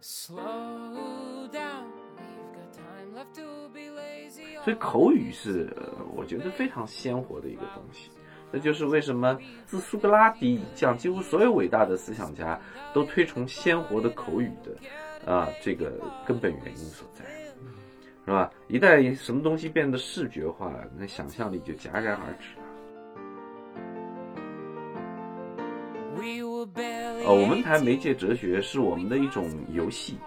所以口语是我觉得非常鲜活的一个东西。这就是为什么自苏格拉底以降，几乎所有伟大的思想家都推崇鲜活的口语的啊、这个根本原因所在，是吧？一旦什么东西变得视觉化，那想象力就戛然而止呃，我们谈媒介哲学是我们的一种游戏，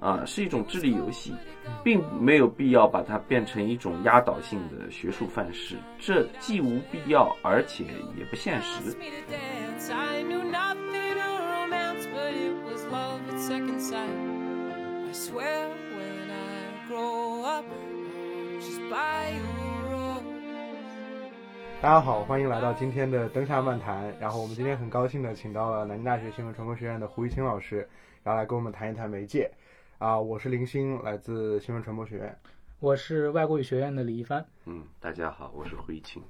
啊，是一种智力游戏，并没有必要把它变成一种压倒性的学术范式，这既无必要，而且也不现实 asked。me to dance. I knew nothing of romance, but it was love at second sight. I swear when I grow up, just buy you. 大家好，欢迎来到今天的灯下漫谈。然后我们今天很高兴的请到了南京大学新闻传播学院的胡一清老师，然后来跟我们谈一谈媒介。啊，我是林星，来自新闻传播学院。我是外国语学院的李一帆。嗯，大家好，我是胡一清。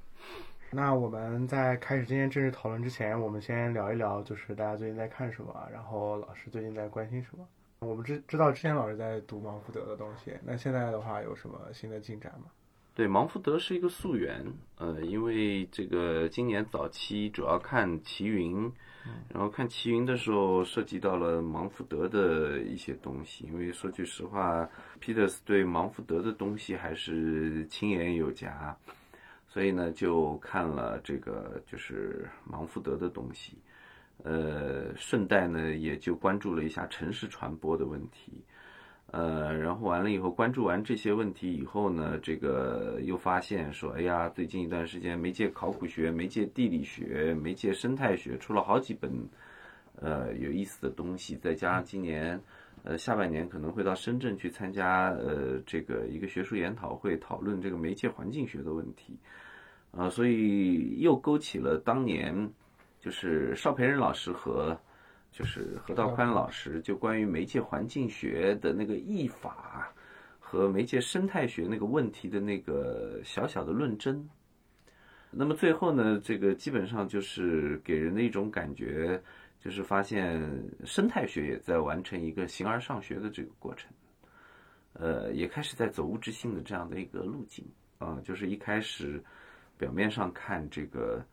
那我们在开始今天正式讨论之前，我们先聊一聊，就是大家最近在看什么，然后老师最近在关心什么。我们知知道之前老师在读芒福德的东西，那现在的话有什么新的进展吗？对，芒福德是一个溯源，呃，因为这个今年早期主要看齐云，然后看齐云的时候涉及到了芒福德的一些东西，因为说句实话，Peters 对芒福德的东西还是亲眼有加，所以呢就看了这个就是芒福德的东西，呃，顺带呢也就关注了一下城市传播的问题。呃，然后完了以后，关注完这些问题以后呢，这个又发现说，哎呀，最近一段时间，媒介考古学、媒介地理学、媒介生态学出了好几本，呃，有意思的东西，再加上今年，呃，下半年可能会到深圳去参加，呃，这个一个学术研讨会，讨论这个媒介环境学的问题，啊、所以又勾起了当年，就是邵培仁老师和。就是何道宽老师就关于媒介环境学的那个译法和媒介生态学那个问题的那个小小的论争。那么最后呢，这个基本上就是给人的一种感觉，就是发现生态学也在完成一个形而上学的这个过程，呃，也开始在走物质性的这样的一个路径啊、就是一开始表面上看这个。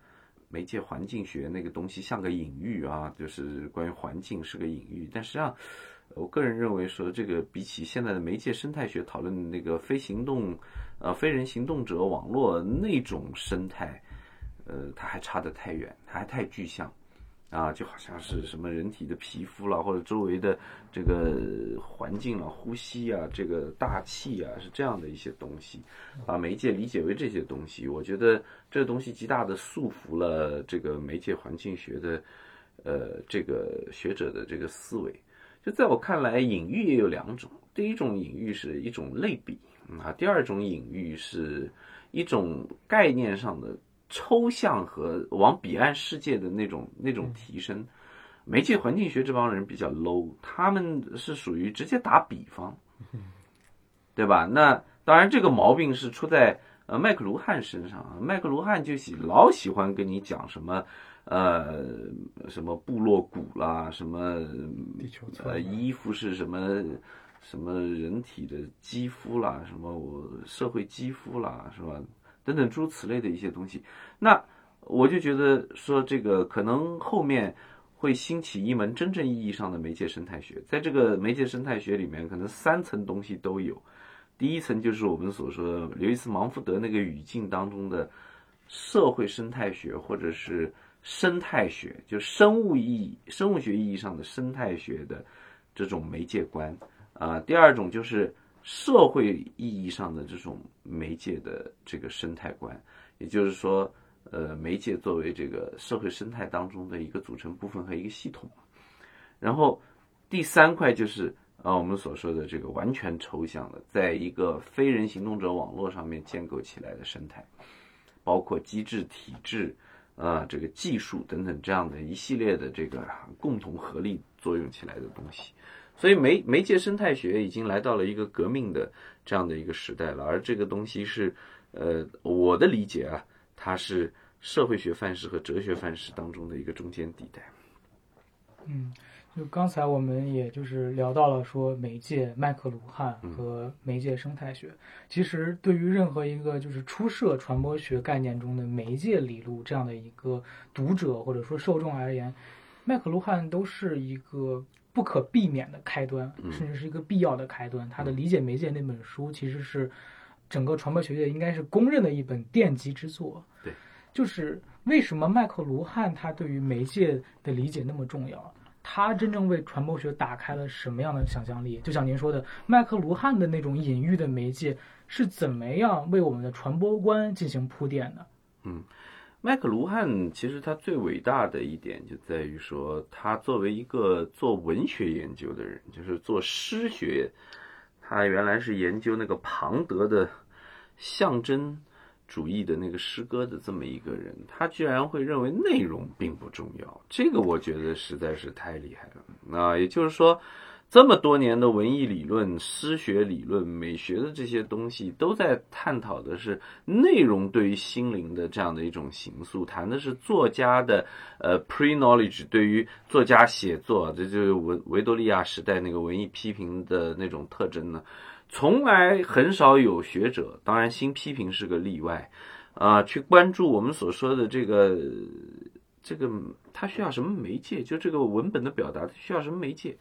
媒介环境学那个东西像个隐喻啊，就是关于环境是个隐喻。但实际上，我个人认为说，这个比起现在的媒介生态学讨论那个非行动，呃，非人行动者网络那种生态，呃，它还差得太远，它还太具象。啊，就好像是什么人体的皮肤啦，或者周围的这个环境啊、呼吸啊、这个大气啊，是这样的一些东西，把媒介理解为这些东西，我觉得这个东西极大的束缚了这个媒介环境学的，呃，这个学者的这个思维。就在我看来，隐喻也有两种，第一种隐喻是一种类比啊，第二种隐喻是一种概念上的。抽象和往彼岸世界的那种那种提升，媒介环境学这帮人比较 low，他们是属于直接打比方，对吧？那当然这个毛病是出在呃麦克卢汉身上啊，麦克卢汉就喜老喜欢跟你讲什么呃什么部落骨啦，什么地球村呃衣服是什么什么人体的肌肤啦，什么我社会肌肤啦，是吧？等等诸如此类的一些东西，那我就觉得说这个可能后面会兴起一门真正意义上的媒介生态学，在这个媒介生态学里面，可能三层东西都有。第一层就是我们所说的刘易斯·芒福德那个语境当中的社会生态学，或者是生态学，就生物意义、生物学意义上的生态学的这种媒介观。啊、第二种就是社会意义上的这种媒介的这个生态观，也就是说，呃，媒介作为这个社会生态当中的一个组成部分和一个系统。然后第三块就是啊，我们所说的这个完全抽象的，在一个非人行动者网络上面建构起来的生态，包括机制、体制。啊，这个技术等等这样的一系列的这个共同合力作用起来的东西，所以媒媒介生态学已经来到了一个革命的这样的一个时代了，而这个东西是，呃，我的理解啊，它是社会学范式和哲学范式当中的一个中间地带。嗯就刚才我们也就是聊到了说媒介麦克卢汉和媒介生态学，其实对于任何一个就是初涉传播学概念中的媒介理路这样的一个读者或者说受众而言，麦克卢汉都是一个不可避免的开端，甚至是一个必要的开端。他的理解媒介那本书其实是整个传播学界应该是公认的一本奠基之作。对，就是为什么麦克卢汉他对于媒介的理解那么重要？他真正为传播学打开了什么样的想象力？就像您说的，麦克卢汉的那种隐喻的媒介是怎么样为我们的传播观进行铺垫的？嗯，麦克卢汉其实他最伟大的一点就在于说，他作为一个做文学研究的人，就是做诗学，他原来是研究那个庞德的象征。主义的那个诗歌的这么一个人，他居然会认为内容并不重要，这个我觉得实在是太厉害了。啊，也就是说，这么多年的文艺理论、诗学理论、美学的这些东西，都在探讨的是内容对于心灵的这样的一种形塑，谈的是作家的呃 pre knowledge 对于作家写作，这就是维维多利亚时代那个文艺批评的那种特征呢。从来很少有学者，当然新批评是个例外，啊，去关注我们所说的这个这个，它需要什么媒介？就这个文本的表达，它需要什么媒介？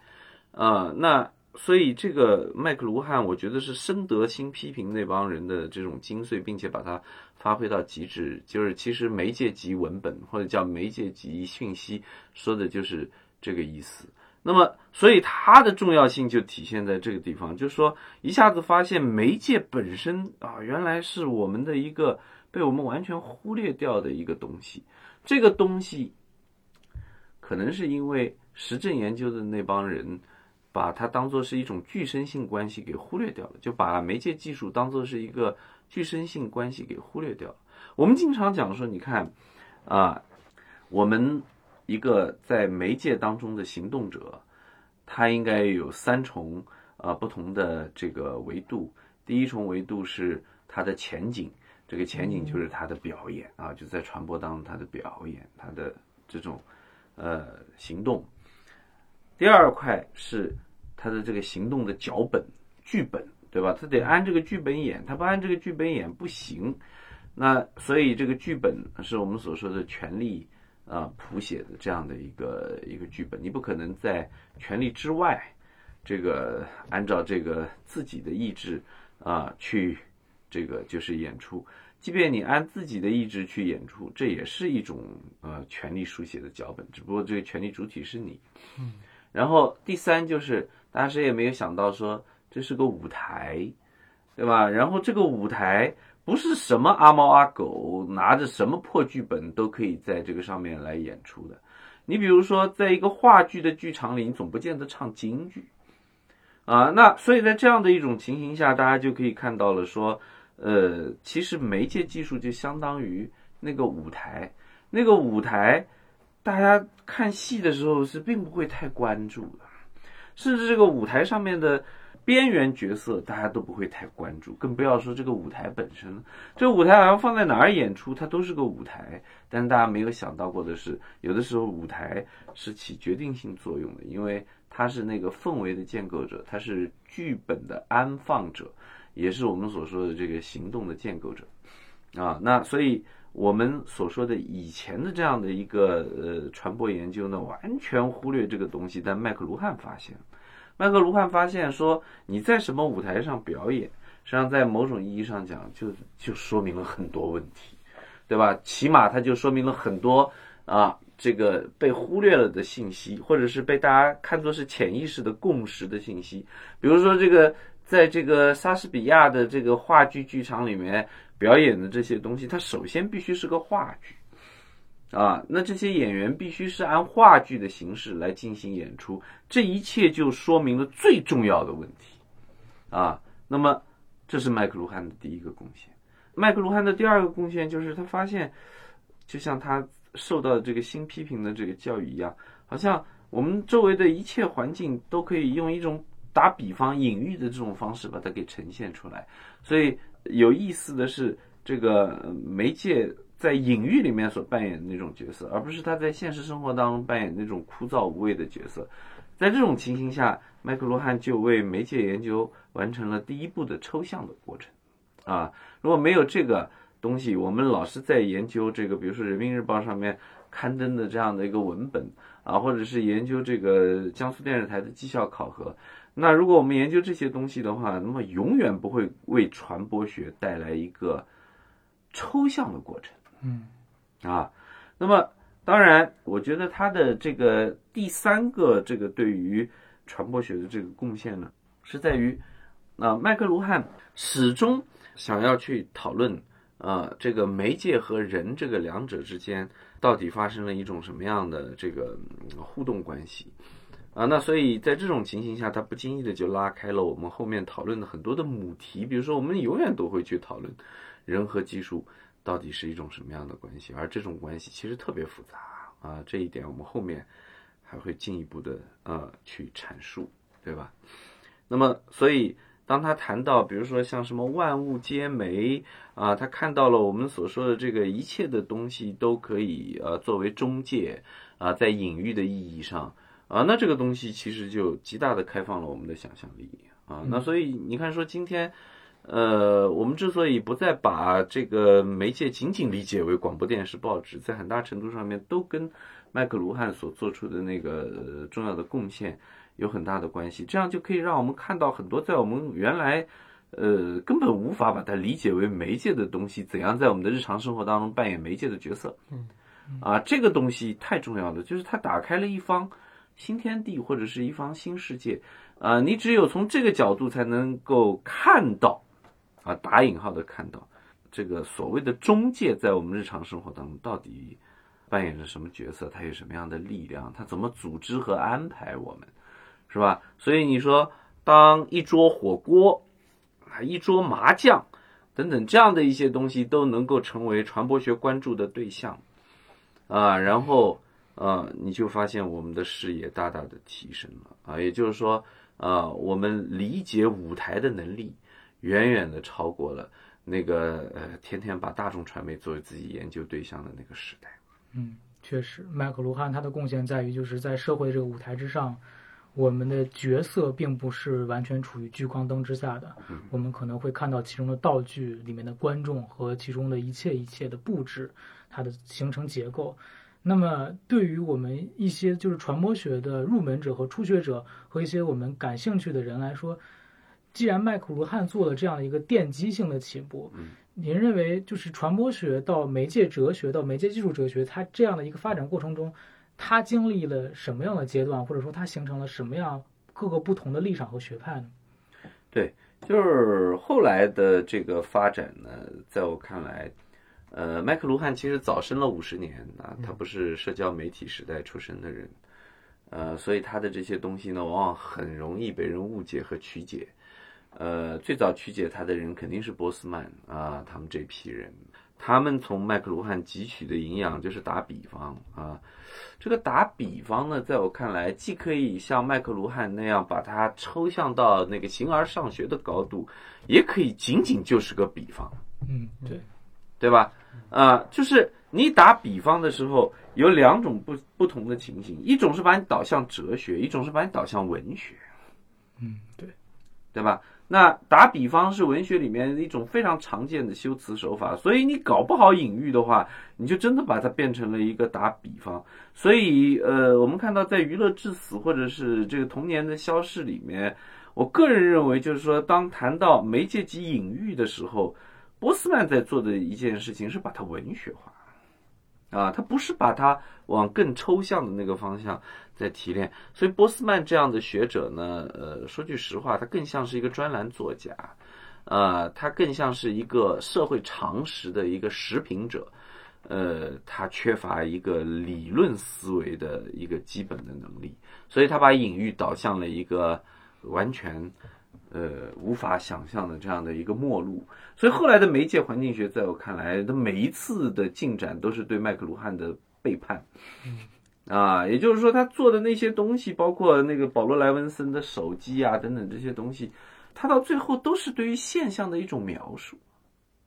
啊，那所以这个麦克卢汉，我觉得是深得新批评那帮人的这种精髓，并且把它发挥到极致。就是其实媒介即文本，或者叫媒介即讯息，说的就是这个意思。那么，所以它的重要性就体现在这个地方，就是说，一下子发现媒介本身啊，原来是我们的一个被我们完全忽略掉的一个东西。这个东西，可能是因为实证研究的那帮人把它当做是一种具身性关系给忽略掉了，就把媒介技术当做是一个具身性关系给忽略掉了。我们经常讲说，你看啊，我们。一个在媒介当中的行动者，他应该有三重啊不同的这个维度。第一重维度是他的前景，这个前景就是他的表演啊，就在传播当中他的表演，他的这种呃行动。第二块是他的这个行动的脚本剧本，对吧？他得按这个剧本演，他不按这个剧本演不行。那所以这个剧本是我们所说的权力。啊，谱写的这样的一个一个剧本，你不可能在权力之外，这个按照这个自己的意志啊去这个就是演出。即便你按自己的意志去演出，这也是一种呃权力书写的脚本，只不过这个权力主体是你。嗯。然后第三就是大家谁也没有想到说这是个舞台，对吧？然后这个舞台。不是什么阿猫阿狗拿着什么破剧本都可以在这个上面来演出的。你比如说，在一个话剧的剧场里，你总不见得唱京剧啊。那所以在这样的一种情形下，大家就可以看到了，说，呃，其实媒介技术就相当于那个舞台，那个舞台，大家看戏的时候是并不会太关注的，甚至这个舞台上面的。边缘角色大家都不会太关注，更不要说这个舞台本身。这个舞台好像放在哪儿演出，它都是个舞台。但大家没有想到过的是，有的时候舞台是起决定性作用的，因为它是那个氛围的建构者，它是剧本的安放者，也是我们所说的这个行动的建构者。啊，那所以我们所说的以前的这样的一个呃传播研究呢，完全忽略这个东西，但麦克卢汉发现。麦克卢汉发现说，你在什么舞台上表演，实际上在某种意义上讲，就就说明了很多问题，对吧？起码它就说明了很多啊，这个被忽略了的信息，或者是被大家看作是潜意识的共识的信息。比如说，这个在这个莎士比亚的这个话剧剧场里面表演的这些东西，它首先必须是个话剧。啊，那这些演员必须是按话剧的形式来进行演出，这一切就说明了最重要的问题。啊，那么这是麦克卢汉的第一个贡献。麦克卢汉的第二个贡献就是他发现，就像他受到这个新批评的这个教育一样，好像我们周围的一切环境都可以用一种打比方、隐喻的这种方式把它给呈现出来。所以有意思的是，这个媒介。在隐喻里面所扮演的那种角色，而不是他在现实生活当中扮演那种枯燥无味的角色。在这种情形下，麦克卢汉就为媒介研究完成了第一步的抽象的过程。啊，如果没有这个东西，我们老是在研究这个，比如说《人民日报》上面刊登的这样的一个文本啊，或者是研究这个江苏电视台的绩效考核。那如果我们研究这些东西的话，那么永远不会为传播学带来一个抽象的过程。嗯，啊，那么当然，我觉得他的这个第三个这个对于传播学的这个贡献呢，是在于，啊，麦克卢汉始终想要去讨论，呃，这个媒介和人这个两者之间到底发生了一种什么样的这个互动关系。啊，那所以在这种情形下，他不经意的就拉开了我们后面讨论的很多的母题，比如说我们永远都会去讨论人和技术到底是一种什么样的关系，而这种关系其实特别复杂啊，这一点我们后面还会进一步的呃去阐述，对吧？那么，所以当他谈到，比如说像什么万物皆媒啊，他看到了我们所说的这个一切的东西都可以呃作为中介啊，在隐喻的意义上。啊，那这个东西其实就极大的开放了我们的想象力啊。那所以你看，说今天，呃，我们之所以不再把这个媒介仅仅理解为广播电视、报纸，在很大程度上面都跟麦克卢汉所做出的那个呃重要的贡献有很大的关系。这样就可以让我们看到很多在我们原来呃根本无法把它理解为媒介的东西，怎样在我们的日常生活当中扮演媒介的角色。嗯，啊，这个东西太重要了，就是它打开了一方。新天地或者是一方新世界，啊，你只有从这个角度才能够看到，啊，打引号的看到，这个所谓的中介在我们日常生活当中到底扮演着什么角色，它有什么样的力量，它怎么组织和安排我们，是吧？所以你说，当一桌火锅，啊，一桌麻将，等等这样的一些东西都能够成为传播学关注的对象，啊，然后。啊，你就发现我们的视野大大的提升了啊，也就是说，啊，我们理解舞台的能力远远的超过了那个呃，天天把大众传媒作为自己研究对象的那个时代。嗯，确实，麦克卢汉他的贡献在于，就是在社会这个舞台之上，我们的角色并不是完全处于聚光灯之下的，我们可能会看到其中的道具里面的观众和其中的一切一切的布置，它的形成结构。那么，对于我们一些就是传播学的入门者和初学者和一些我们感兴趣的人来说，既然麦克卢汉做了这样的一个奠基性的起步，您认为就是传播学到媒介哲学到媒介技术哲学，它这样的一个发展过程中，它经历了什么样的阶段，或者说它形成了什么样各个不同的立场和学派呢？对，就是后来的这个发展呢，在我看来。呃，麦克卢汉其实早生了五十年啊，他不是社交媒体时代出生的人，呃，所以他的这些东西呢，往往很容易被人误解和曲解。呃，最早曲解他的人肯定是波斯曼啊，他们这批人，他们从麦克卢汉汲取的营养就是打比方啊。这个打比方呢，在我看来，既可以像麦克卢汉那样把它抽象到那个形而上学的高度，也可以仅仅就是个比方。嗯，对。对吧？啊，就是你打比方的时候，有两种不不同的情形，一种是把你导向哲学，一种是把你导向文学。嗯，对，对吧？那打比方是文学里面一种非常常见的修辞手法，所以你搞不好隐喻的话，你就真的把它变成了一个打比方。所以，呃，我们看到在娱乐至死或者是这个童年的消逝里面，我个人认为，就是说，当谈到媒介及隐喻的时候。波斯曼在做的一件事情是把它文学化，啊，他不是把它往更抽象的那个方向在提炼。所以波斯曼这样的学者呢，呃，说句实话，他更像是一个专栏作家，呃，他更像是一个社会常识的一个时评者，呃，他缺乏一个理论思维的一个基本的能力，所以他把隐喻导向了一个完全。呃，无法想象的这样的一个末路，所以后来的媒介环境学，在我看来，它每一次的进展都是对麦克卢汉的背叛。啊，也就是说，他做的那些东西，包括那个保罗莱文森的手机啊等等这些东西，他到最后都是对于现象的一种描述。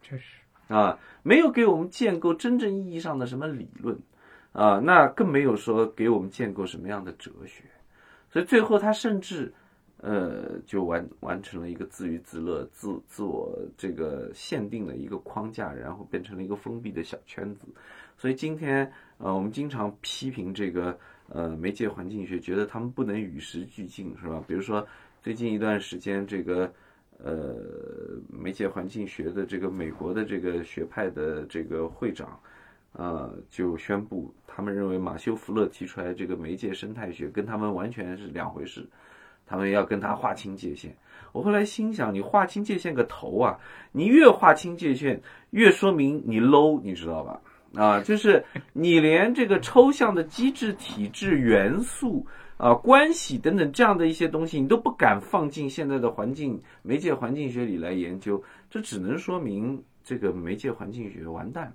确实，啊，没有给我们建构真正意义上的什么理论啊，那更没有说给我们建构什么样的哲学，所以最后他甚至呃就完完成了一个自娱自乐、自自我这个限定的一个框架，然后变成了一个封闭的小圈子。所以今天呃我们经常批评这个呃媒介环境学，觉得他们不能与时俱进，是吧？比如说最近一段时间这个。呃，媒介环境学的这个美国的这个学派的这个会长，呃，就宣布，他们认为马修·福勒提出来这个媒介生态学跟他们完全是两回事，他们要跟他划清界限。我后来心想，你划清界限个头啊！你越划清界限，越说明你 low，你知道吧？啊，就是你连这个抽象的机制、体制、元素。啊，关系等等这样的一些东西，你都不敢放进现在的环境媒介环境学里来研究，这只能说明这个媒介环境学完蛋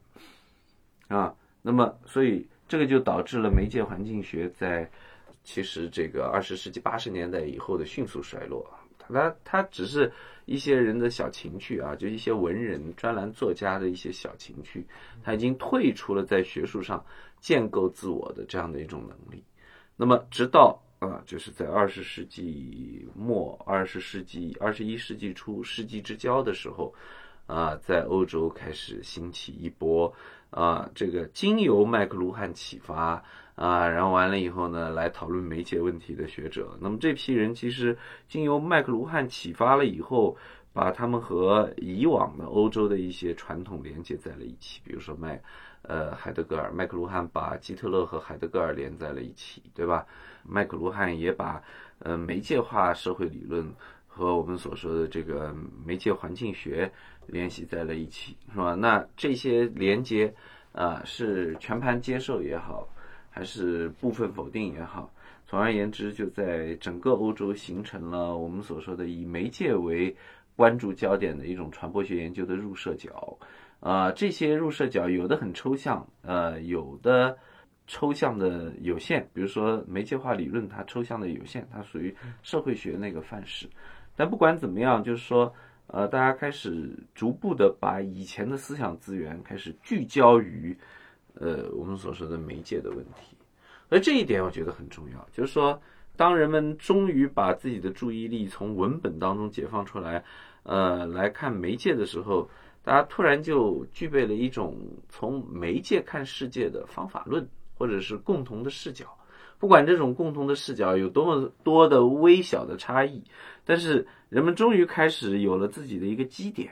啊。那么，所以这个就导致了媒介环境学在其实这个二十世纪八十年代以后的迅速衰落。它它只是一些人的小情趣啊，就一些文人、专栏作家的一些小情趣，他已经退出了在学术上建构自我的这样的一种能力。那么，直到啊，就是在二十世纪末、二十世纪、二十一世纪初、世纪之交的时候，啊，在欧洲开始兴起一波啊，这个经由麦克卢汉启发啊，然后完了以后呢，来讨论媒介问题的学者。那么这批人其实经由麦克卢汉启发了以后，把他们和以往的欧洲的一些传统连接在了一起，比如说麦。呃，海德格尔、麦克卢汉把基特勒和海德格尔连在了一起，对吧？麦克卢汉也把呃媒介化社会理论和我们所说的这个媒介环境学联系在了一起，是吧？那这些连接啊，是全盘接受也好，还是部分否定也好，总而言之，就在整个欧洲形成了我们所说的以媒介为关注焦点的一种传播学研究的入射角。啊，这些入射角有的很抽象，呃，有的抽象的有限，比如说媒介化理论，它抽象的有限，它属于社会学那个范式。但不管怎么样，就是说，呃，大家开始逐步的把以前的思想资源开始聚焦于，呃，我们所说的媒介的问题。而这一点我觉得很重要，就是说，当人们终于把自己的注意力从文本当中解放出来，呃，来看媒介的时候。大家突然就具备了一种从媒介看世界的方法论，或者是共同的视角。不管这种共同的视角有多么多的微小的差异，但是人们终于开始有了自己的一个基点。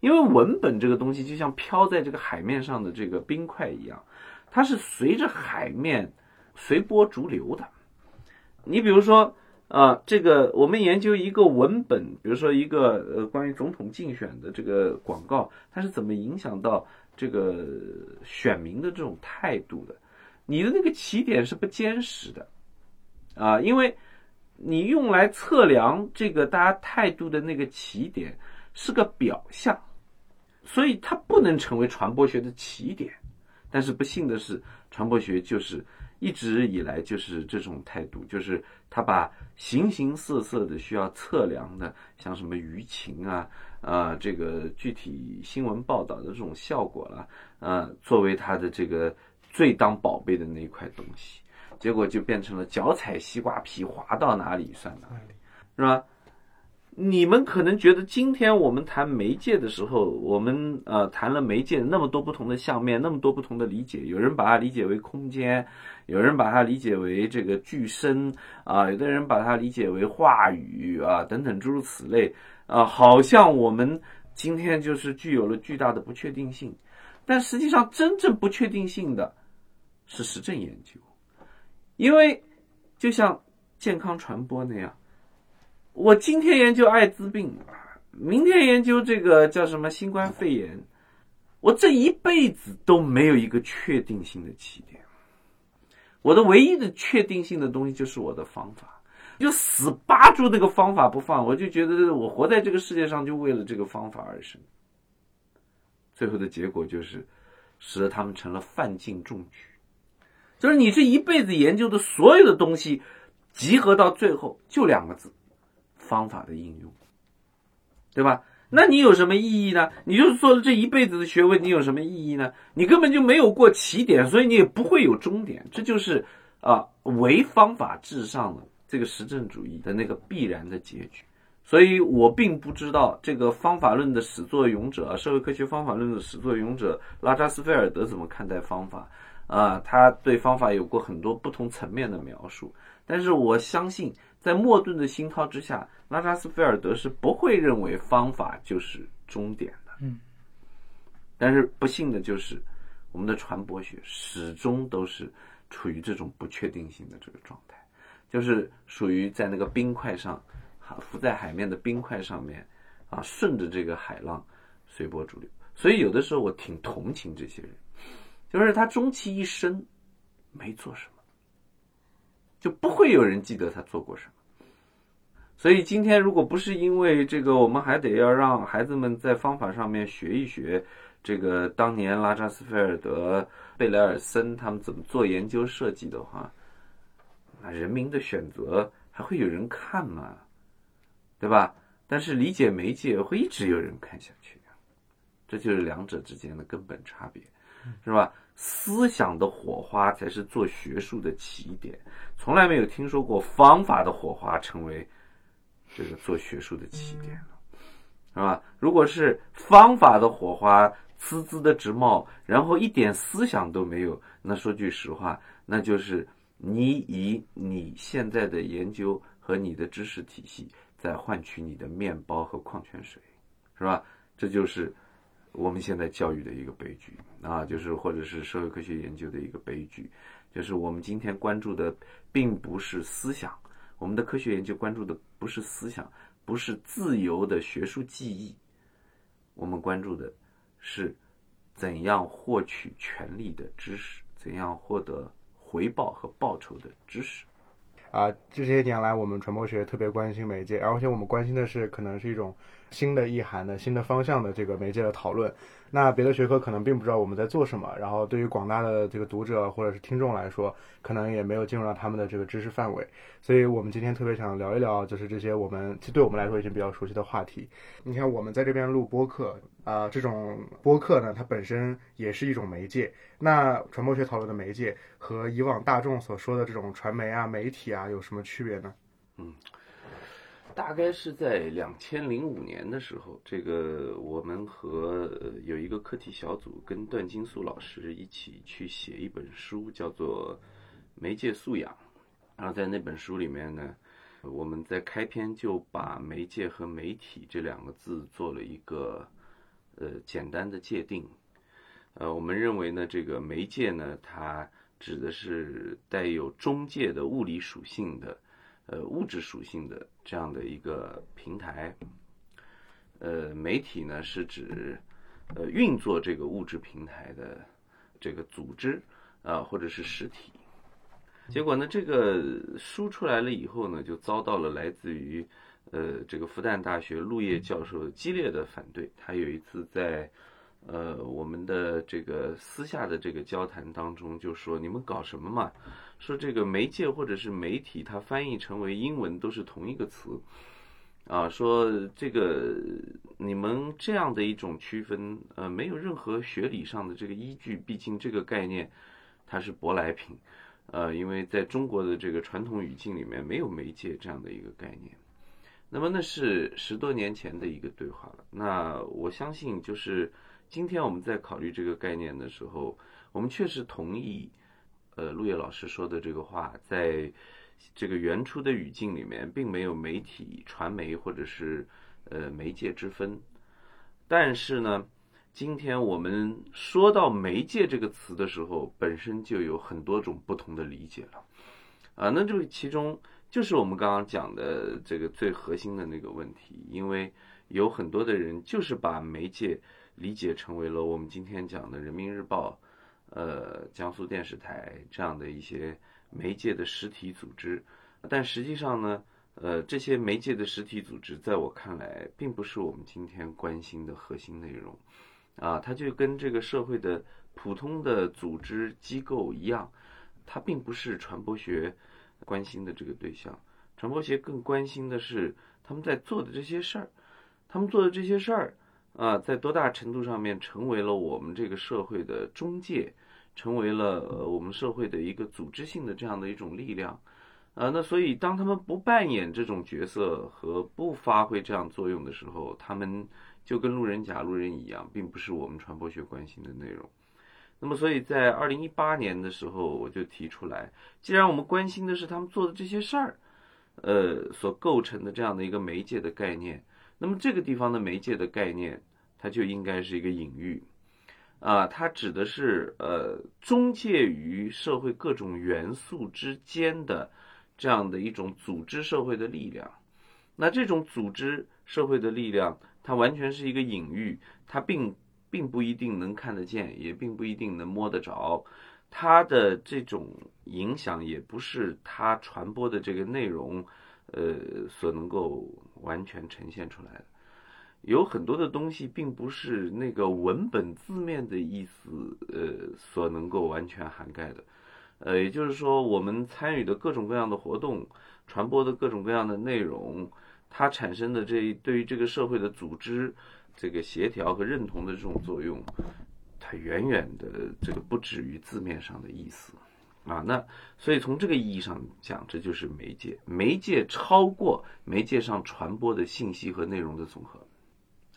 因为文本这个东西就像飘在这个海面上的这个冰块一样，它是随着海面随波逐流的。你比如说。啊，这个我们研究一个文本，比如说一个呃关于总统竞选的这个广告，它是怎么影响到这个选民的这种态度的？你的那个起点是不坚实的，啊，因为你用来测量这个大家态度的那个起点是个表象，所以它不能成为传播学的起点。但是不幸的是，传播学就是。一直以来就是这种态度，就是他把形形色色的需要测量的，像什么舆情啊，啊，这个具体新闻报道的这种效果了，呃，作为他的这个最当宝贝的那一块东西，结果就变成了脚踩西瓜皮，滑到哪里算哪里，是吧？你们可能觉得今天我们谈媒介的时候，我们呃谈了媒介那么多不同的相面，那么多不同的理解，有人把它理解为空间。有人把它理解为这个具身啊，有的人把它理解为话语啊，等等诸如此类啊，好像我们今天就是具有了巨大的不确定性，但实际上真正不确定性的是实证研究，因为就像健康传播那样，我今天研究艾滋病，明天研究这个叫什么新冠肺炎，我这一辈子都没有一个确定性的起点。我的唯一的确定性的东西就是我的方法，就死扒住那个方法不放，我就觉得我活在这个世界上就为了这个方法而生。最后的结果就是，使得他们成了犯禁重举，就是你这一辈子研究的所有的东西，集合到最后就两个字：方法的应用，对吧？那你有什么意义呢？你就做了这一辈子的学问，你有什么意义呢？你根本就没有过起点，所以你也不会有终点。这就是啊，唯方法至上的这个实证主义的那个必然的结局。所以我并不知道这个方法论的始作俑者，社会科学方法论的始作俑者拉扎斯菲尔德怎么看待方法啊？他对方法有过很多不同层面的描述，但是我相信，在莫顿的熏陶之下，拉扎斯菲尔德是不会认为方法就是终点的。嗯，但是不幸的就是，我们的传播学始终都是处于这种不确定性的这个状态，就是属于在那个冰块上。浮在海面的冰块上面，啊，顺着这个海浪随波逐流。所以有的时候我挺同情这些人，就是他终其一生没做什么，就不会有人记得他做过什么。所以今天如果不是因为这个，我们还得要让孩子们在方法上面学一学这个当年拉扎斯菲尔德、贝莱尔森他们怎么做研究设计的话，那人民的选择还会有人看吗？对吧？但是理解媒介会一直有人看下去，这就是两者之间的根本差别，是吧？思想的火花才是做学术的起点，从来没有听说过方法的火花成为这个做学术的起点了，是吧？如果是方法的火花呲呲的直冒，然后一点思想都没有，那说句实话，那就是你以你现在的研究和你的知识体系。在换取你的面包和矿泉水，是吧？这就是我们现在教育的一个悲剧啊，就是或者是社会科学研究的一个悲剧，就是我们今天关注的并不是思想，我们的科学研究关注的不是思想，不是自由的学术记忆，我们关注的是怎样获取权利的知识，怎样获得回报和报酬的知识。啊，这些年来，我们传播学特别关心媒介，而且我们关心的是可能是一种新的意涵的新的方向的这个媒介的讨论。那别的学科可能并不知道我们在做什么，然后对于广大的这个读者或者是听众来说，可能也没有进入到他们的这个知识范围。所以我们今天特别想聊一聊，就是这些我们其实对我们来说已经比较熟悉的话题。你看，我们在这边录播客啊、这种播客呢，它本身也是一种媒介。那传播学讨论的媒介和以往大众所说的这种传媒啊、媒体啊有什么区别呢？大概是在两千零五年的时候，这个我们和有一个课题小组跟段金素老师一起去写一本书，叫做《媒介素养》。然后在那本书里面呢，我们在开篇就把媒介和媒体这两个字做了一个呃简单的界定。呃，我们认为呢，这个媒介呢，它指的是带有中介的物理属性的。呃，物质属性的这样的一个平台，呃，媒体呢是指呃运作这个物质平台的这个组织啊、或者是实体。结果呢，这个书出来了以后呢，就遭到了来自于呃这个复旦大学陆叶教授激烈的反对。他有一次在呃我们的这个私下的这个交谈当中就说：“你们搞什么嘛？”说这个媒介或者是媒体，它翻译成为英文都是同一个词，啊，说这个你们这样的一种区分，呃，没有任何学理上的这个依据，毕竟这个概念它是舶来品，呃，因为在中国的这个传统语境里面没有媒介这样的一个概念。那么那是十多年前的一个对话了。那我相信，就是今天我们在考虑这个概念的时候，我们确实同意。呃，陆叶老师说的这个话，在这个原初的语境里面，并没有媒体、传媒或者是呃媒介之分。但是呢，今天我们说到媒介这个词的时候，本身就有很多种不同的理解了。啊，那这个其中就是我们刚刚讲的这个最核心的那个问题，因为有很多的人就是把媒介理解成为了我们今天讲的《人民日报》。呃，江苏电视台这样的一些媒介的实体组织，但实际上呢，呃，这些媒介的实体组织，在我看来，并不是我们今天关心的核心内容，啊，它就跟这个社会的普通的组织机构一样，它并不是传播学关心的这个对象。传播学更关心的是他们在做的这些事儿，他们做的这些事儿啊，在多大程度上面成为了我们这个社会的中介，成为了呃我们社会的一个组织性的这样的一种力量。啊，那所以当他们不扮演这种角色和不发挥这样作用的时候，他们就跟路人甲、路人乙一样，并不是我们传播学关心的内容。那么，所以在二零一八年的时候，我就提出来，既然我们关心的是他们做的这些事儿，呃，所构成的这样的一个媒介的概念，那么这个地方的媒介的概念，它就应该是一个隐喻，啊，它指的是呃，中介于社会各种元素之间的。这样的一种组织社会的力量，那这种组织社会的力量，它完全是一个隐喻，它并并不一定能看得见，也并不一定能摸得着，它的这种影响也不是它传播的这个内容，呃，所能够完全呈现出来的。有很多的东西，并不是那个文本字面的意思，呃，所能够完全涵盖的。呃，也就是说，我们参与的各种各样的活动，传播的各种各样的内容，它产生的这对于这个社会的组织、这个协调和认同的这种作用，它远远的这个不止于字面上的意思啊。那所以从这个意义上讲，这就是媒介，媒介超过媒介上传播的信息和内容的总和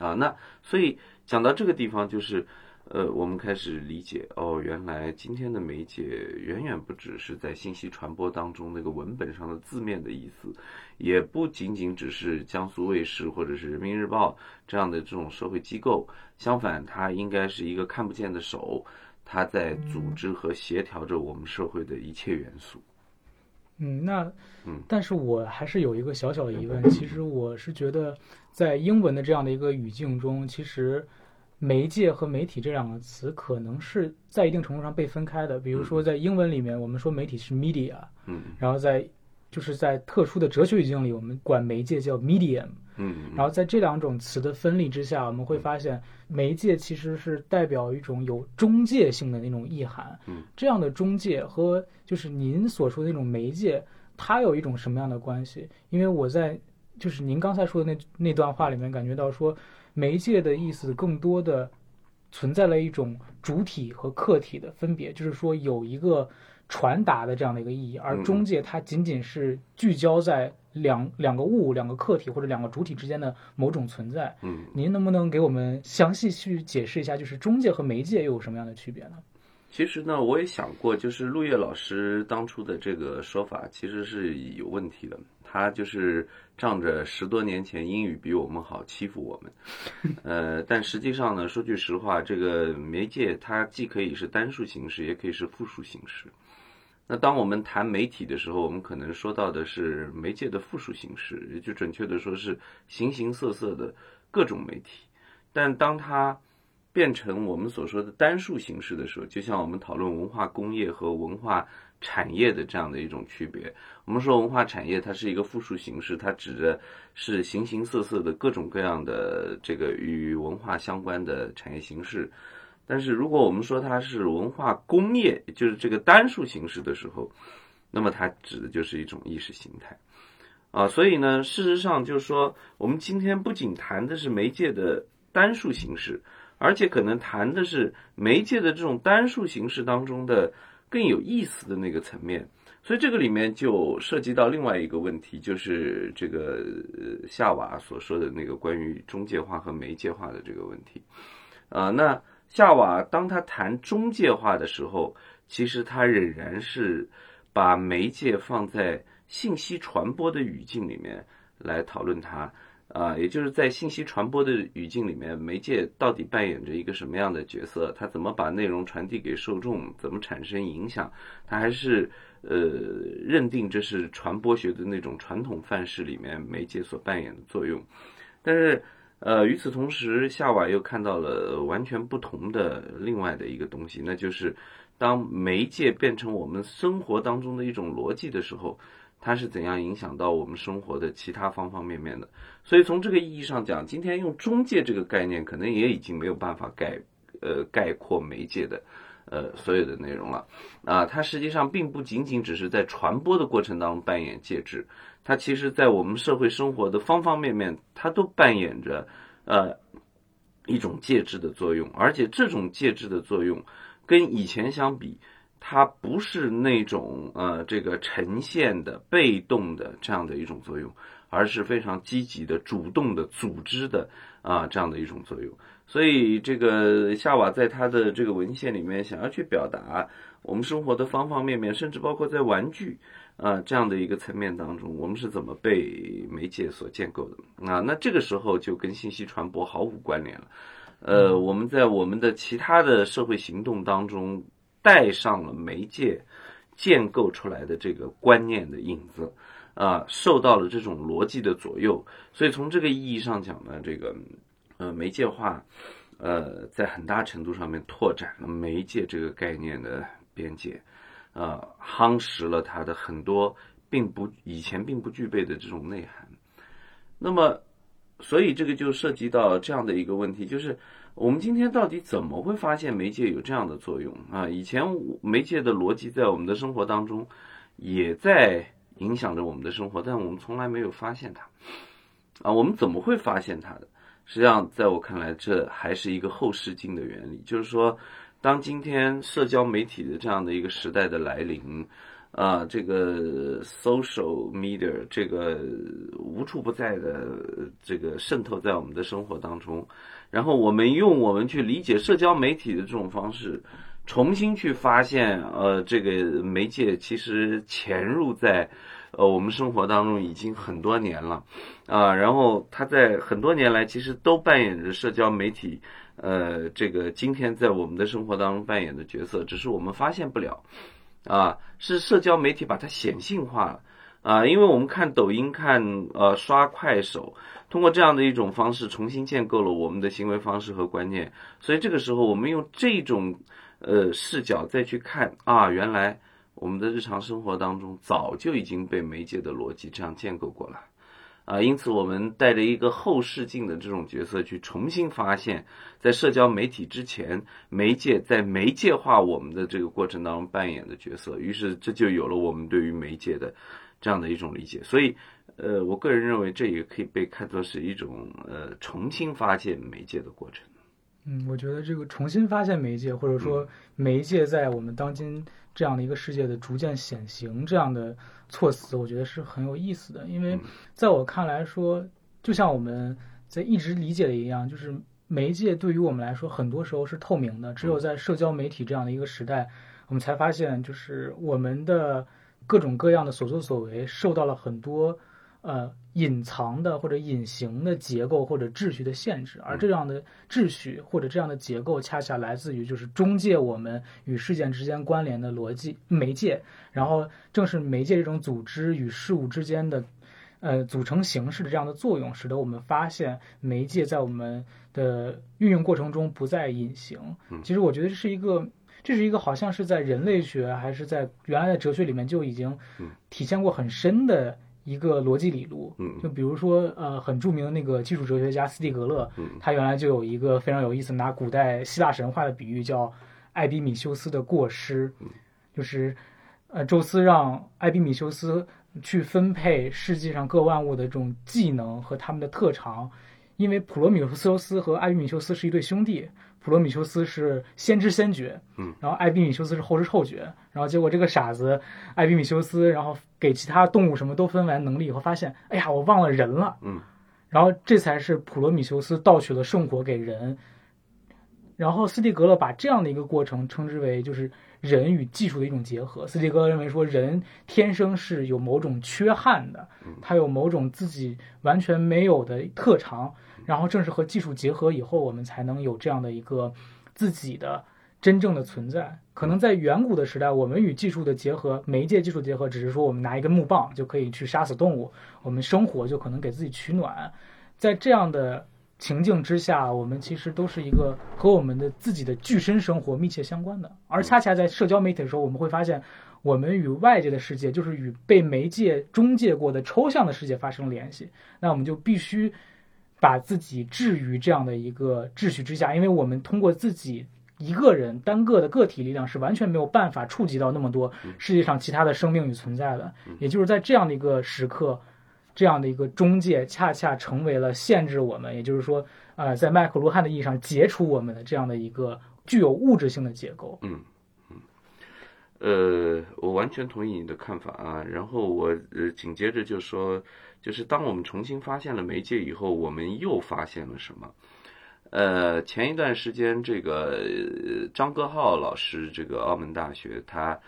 啊。那所以讲到这个地方，就是。呃，我们开始理解哦，原来今天的媒介远远不只是在信息传播当中那个文本上的字面的意思，也不仅仅只是江苏卫视或者是人民日报这样的这种社会机构，相反，它应该是一个看不见的手，它在组织和协调着我们社会的一切元素。嗯，那，嗯，但是我还是有一个小小的疑问，其实我是觉得，在英文的这样的一个语境中，其实。媒介和媒体这两个词可能是在一定程度上被分开的。比如说，在英文里面，我们说媒体是 media，嗯，然后在就是在特殊的哲学语境里，我们管媒介叫 medium，嗯，然后在这两种词的分立之下，我们会发现媒介其实是代表一种有中介性的那种意涵。嗯，这样的中介和就是您所说的那种媒介，它有一种什么样的关系？因为我在就是您刚才说的那那段话里面感觉到说。媒介的意思更多的存在了一种主体和客体的分别，就是说有一个传达的这样的一个意义，而中介它仅仅是聚焦在两两个物、两个客体或者两个主体之间的某种存在。嗯，您能不能给我们详细去解释一下，就是中介和媒介又有什么样的区别呢？其实呢，我也想过，就是陆叶老师当初的这个说法其实是有问题的。他就是仗着十多年前英语比我们好欺负我们，呃，但实际上呢，说句实话，这个媒介它既可以是单数形式，也可以是复数形式。那当我们谈媒体的时候，我们可能说到的是媒介的复数形式，也就准确的说是形形色色的各种媒体。但当它变成我们所说的单数形式的时候，就像我们讨论文化工业和文化。产业的这样的一种区别，我们说文化产业它是一个复数形式，它指的是形形色色的各种各样的这个与文化相关的产业形式。但是如果我们说它是文化工业，就是这个单数形式的时候，那么它指的就是一种意识形态啊。所以呢，事实上就是说，我们今天不仅谈的是媒介的单数形式，而且可能谈的是媒介的这种单数形式当中的。更有意思的那个层面，所以这个里面就涉及到另外一个问题，就是这个夏娃所说的那个关于中介化和媒介化的这个问题。啊，那夏娃当他谈中介化的时候，其实他仍然是把媒介放在信息传播的语境里面来讨论它。啊，也就是在信息传播的语境里面，媒介到底扮演着一个什么样的角色？它怎么把内容传递给受众？怎么产生影响？它还是呃认定这是传播学的那种传统范式里面媒介所扮演的作用。但是呃，与此同时，夏娃又看到了完全不同的另外的一个东西，那就是当媒介变成我们生活当中的一种逻辑的时候。它是怎样影响到我们生活的其他方方面面的？所以从这个意义上讲，今天用中介这个概念，可能也已经没有办法概呃概括媒介的呃所有的内容了啊。它实际上并不仅仅只是在传播的过程当中扮演介质，它其实在我们社会生活的方方面面，它都扮演着呃一种介质的作用，而且这种介质的作用跟以前相比，它不是那种呃这个呈现的被动的这样的一种作用，而是非常积极的、主动的、组织的啊这样的一种作用。所以这个夏娃在他的这个文献里面想要去表达我们生活的方方面面，甚至包括在玩具。啊，这样的一个层面当中，我们是怎么被媒介所建构的啊？那这个时候就跟信息传播毫无关联了。呃，我们在我们的其他的社会行动当中带上了媒介建构出来的这个观念的影子啊，受到了这种逻辑的左右。所以从这个意义上讲呢，这个呃媒介化呃在很大程度上面拓展了媒介这个概念的边界。呃，夯实了它的很多并不以前并不具备的这种内涵。那么，所以这个就涉及到这样的一个问题，就是我们今天到底怎么会发现媒介有这样的作用啊？以前媒介的逻辑在我们的生活当中也在影响着我们的生活，但我们从来没有发现它啊。我们怎么会发现它的？实际上，在我看来，这还是一个后视镜的原理，就是说。当今天社交媒体的这样的一个时代的来临，啊，这个 social media 这个无处不在的这个渗透在我们的生活当中，然后我们用我们去理解社交媒体的这种方式，重新去发现，呃，这个媒介其实潜入在呃我们生活当中已经很多年了，啊，然后它在很多年来其实都扮演着社交媒体。呃，这个今天在我们的生活当中扮演的角色，只是我们发现不了，啊，是社交媒体把它显性化了，啊，因为我们看抖音、看呃刷快手，通过这样的一种方式重新建构了我们的行为方式和观念，所以这个时候我们用这种呃视角再去看啊，原来我们的日常生活当中早就已经被媒介的逻辑这样建构过了。啊，因此我们带着一个后视镜的这种角色去重新发现，在社交媒体之前，媒介在媒介化我们的这个过程当中扮演的角色，于是这就有了我们对于媒介的这样的一种理解。所以，呃，我个人认为这也可以被看作是一种呃重新发现媒介的过程。嗯，我觉得这个重新发现媒介，或者说媒介在我们当今这样的一个世界的逐渐显形，这样的。措辞我觉得是很有意思的，因为在我看来说，就像我们在一直理解的一样，就是媒介对于我们来说，很多时候是透明的。只有在社交媒体这样的一个时代，我们才发现，就是我们的各种各样的所作所为受到了很多。呃，隐藏的或者隐形的结构或者秩序的限制，而这样的秩序或者这样的结构，恰恰来自于就是中介我们与事件之间关联的逻辑媒介。然后，正是媒介这种组织与事物之间的，呃，组成形式的这样的作用，使得我们发现媒介在我们的运用过程中不再隐形。其实，我觉得这是一个，这是一个好像是在人类学还是在原来的哲学里面就已经体现过很深的。一个逻辑理路，就比如说，呃，很著名的那个技术哲学家斯蒂格勒，他原来就有一个非常有意思，拿古代希腊神话的比喻，叫艾比米修斯的过失，就是，呃，宙斯让艾比米修斯去分配世界上各万物的这种技能和他们的特长，因为普罗米修斯和艾比米修斯是一对兄弟。普罗米修斯是先知先觉，嗯，然后艾比米修斯是后知后觉，然后结果这个傻子艾比米修斯，然后给其他动物什么都分完能力以后，发现，哎呀，我忘了人了，嗯，然后这才是普罗米修斯盗取了圣火给人，然后斯蒂格勒把这样的一个过程称之为就是人与技术的一种结合。斯蒂格勒认为说，人天生是有某种缺憾的，他有某种自己完全没有的特长。然后正是和技术结合以后，我们才能有这样的一个自己的真正的存在。可能在远古的时代，我们与技术的结合、媒介技术结合，只是说我们拿一根木棒就可以去杀死动物，我们生活就可能给自己取暖。在这样的情境之下，我们其实都是一个和我们的自己的具身生活密切相关的。而恰恰在社交媒体的时候，我们会发现，我们与外界的世界，就是与被媒介中介过的抽象的世界发生联系。那我们就必须。把自己置于这样的一个秩序之下，因为我们通过自己一个人单个的个体力量是完全没有办法触及到那么多世界上其他的生命与存在的。也就是在这样的一个时刻，这样的一个中介恰恰成为了限制我们，也就是说，呃，在麦克卢汉的意义上解除我们的这样的一个具有物质性的结构。嗯嗯，呃，我完全同意你的看法啊。然后我呃紧接着就说，就是当我们重新发现了媒介以后，我们又发现了什么？呃，前一段时间，这个张歌浩老师，这个澳门大学，他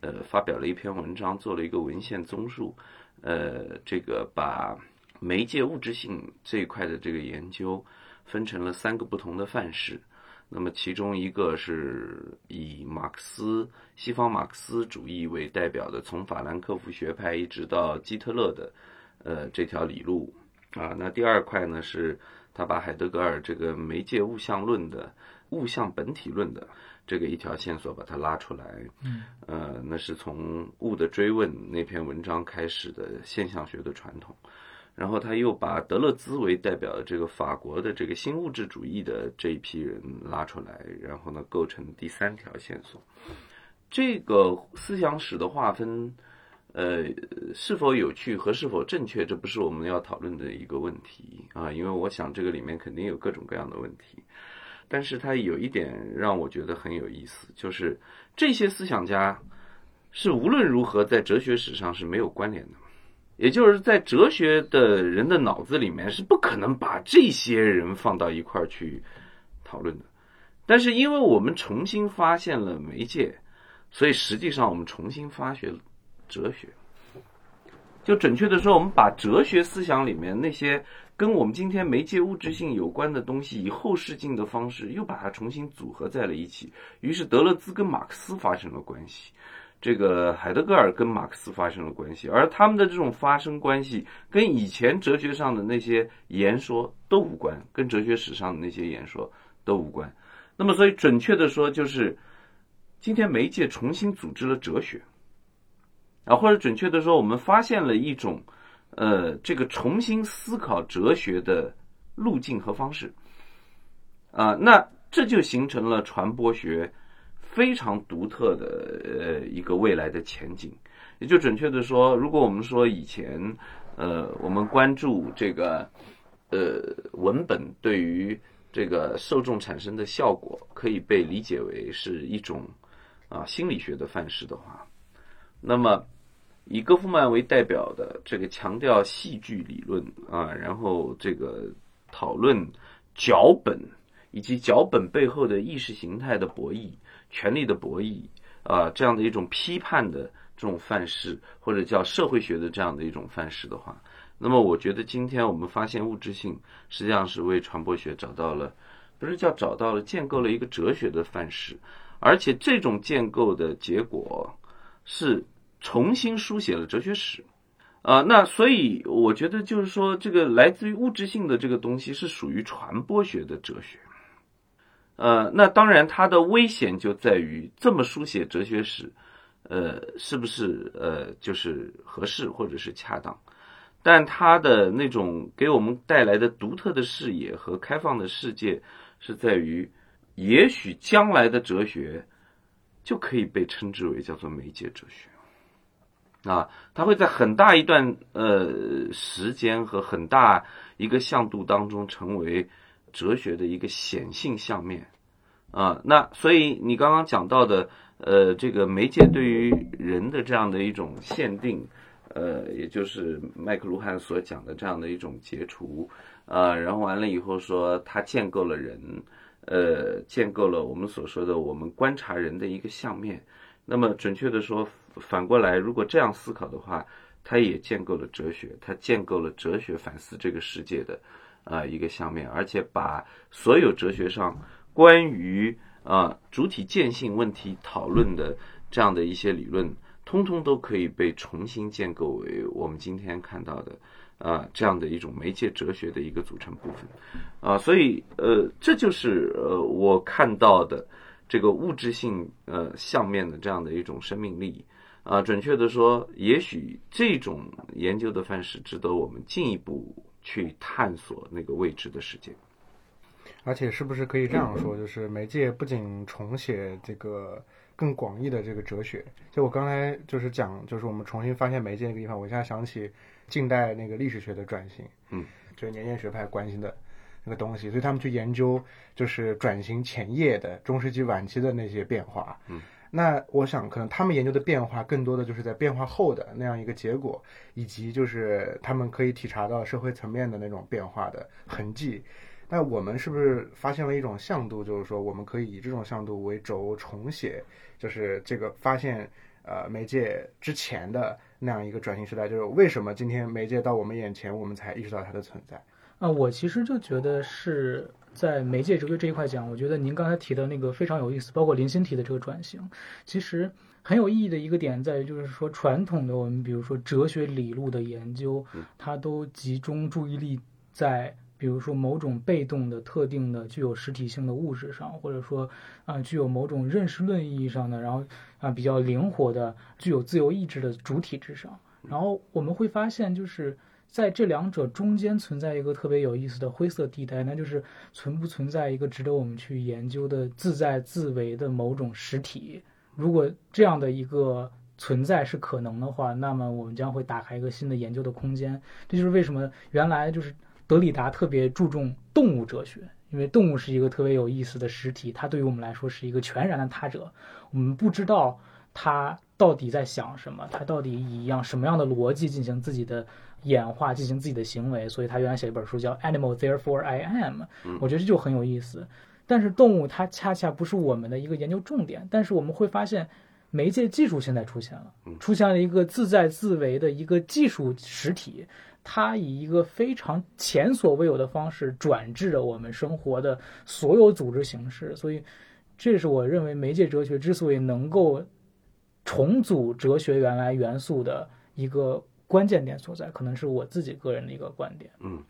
呃发表了一篇文章，做了一个文献综述，呃，这个把媒介物质性这一块的这个研究分成了三个不同的范式。那么其中一个是以马克思西方马克思主义为代表的，从法兰克福学派一直到基特勒的呃这条理路啊。那第二块呢是他把海德格尔这个媒介物象论的物象本体论的这个一条线索把它拉出来，嗯，呃，那是从物的追问那篇文章开始的现象学的传统。然后他又把德勒兹为代表的这个法国的这个新物质主义的这一批人拉出来，然后呢构成第三条线索。这个思想史的划分，呃，是否有趣和是否正确，这不是我们要讨论的一个问题啊，因为我想这个里面肯定有各种各样的问题。但是它有一点让我觉得很有意思，就是这些思想家是无论如何在哲学史上是没有关联的。也就是在哲学的人的脑子里面是不可能把这些人放到一块儿去讨论的，但是因为我们重新发现了媒介，所以实际上我们重新发掘哲学。就准确的说，我们把哲学思想里面那些跟我们今天媒介物质性有关的东西，以后视镜的方式又把它重新组合在了一起。于是德勒兹跟马克思发生了关系。这个海德格尔跟马克思发生了关系，而他们的这种发生关系跟以前哲学上的那些言说都无关，跟哲学史上的那些言说都无关。那么，所以准确的说，就是今天媒介重新组织了哲学，啊，或者准确的说，我们发现了一种呃，这个重新思考哲学的路径和方式，啊，那这就形成了传播学。非常独特的呃一个未来的前景，也就准确的说，如果我们说以前呃我们关注这个呃文本对于这个受众产生的效果，可以被理解为是一种啊心理学的范式的话，那么以戈夫曼为代表的这个强调戏剧理论啊，然后这个讨论脚本以及脚本背后的意识形态的博弈。权力的博弈啊，这样的一种批判的这种范式，或者叫社会学的这样的一种范式的话，那么我觉得今天我们发现物质性，实际上是为传播学找到了，不是叫找到了，建构了一个哲学的范式，而且这种建构的结果是重新书写了哲学史啊。那所以我觉得就是说，这个来自于物质性的这个东西是属于传播学的哲学。呃，那当然，它的危险就在于这么书写哲学史，呃，是不是呃就是合适或者是恰当？但它的那种给我们带来的独特的视野和开放的世界，是在于，也许将来的哲学就可以被称之为叫做媒介哲学，啊，它会在很大一段呃时间和很大一个向度当中成为。哲学的一个显性相面，啊，那所以你刚刚讲到的，呃，这个媒介对于人的这样的一种限定，呃，也就是麦克卢汉所讲的这样的一种解除，啊，然后完了以后说他建构了人，呃，建构了我们所说的我们观察人的一个相面。那么准确的说，反过来，如果这样思考的话，他也建构了哲学，他建构了哲学反思这个世界的。啊，一个相面，而且把所有哲学上关于啊主体见性问题讨论的这样的一些理论，通通都可以被重新建构为我们今天看到的啊这样的一种媒介哲学的一个组成部分啊，所以呃，这就是呃我看到的这个物质性呃相面的这样的一种生命力啊，准确的说，也许这种研究的范式值得我们进一步。去探索那个未知的世界，而且是不是可以这样说，就是媒介不仅重写这个更广义的这个哲学。就我刚才就是讲，就是我们重新发现媒介那个地方，我现在想起近代那个历史学的转型，嗯，就是年鉴学派关心的那个东西，所以他们去研究就是转型前夜的中世纪晚期的那些变化。嗯，那我想可能他们研究的变化更多的就是在变化后的那样一个结果，以及就是他们可以体察到社会层面的那种变化的痕迹。那我们是不是发现了一种向度，就是说我们可以以这种向度为轴重写，就是这个发现呃媒介之前的那样一个转型时代，就是为什么今天媒介到我们眼前，我们才意识到它的存在？啊，我其实就觉得是在媒介哲学这一块讲，我觉得您刚才提的那个非常有意思，包括林欣提的这个转型，其实很有意义的一个点在于，就是说传统的我们比如说哲学理路的研究，它都集中注意力在。比如说某种被动的、特定的、具有实体性的物质上，或者说啊，具有某种认识论意义上的，然后啊比较灵活的、具有自由意志的主体之上。然后我们会发现，就是在这两者中间存在一个特别有意思的灰色地带，那就是存不存在一个值得我们去研究的自在自为的某种实体。如果这样的一个存在是可能的话，那么我们将会打开一个新的研究的空间。这就是为什么原来就是。德里达特别注重动物哲学，因为动物是一个特别有意思的实体，它对于我们来说是一个全然的他者，我们不知道它到底在想什么，它到底以一样什么样的逻辑进行自己的演化，进行自己的行为。所以他原来写一本书叫《Animal Therefore I Am》，我觉得这就很有意思。但是动物它恰恰不是我们的一个研究重点，但是我们会发现媒介技术现在出现了，出现了一个自在自为的一个技术实体。它以一个非常前所未有的方式转制了我们生活的所有组织形式，所以这是我认为媒介哲学之所以能够重组哲学原来元素的一个关键点所在，可能是我自己个人的一个观点。嗯，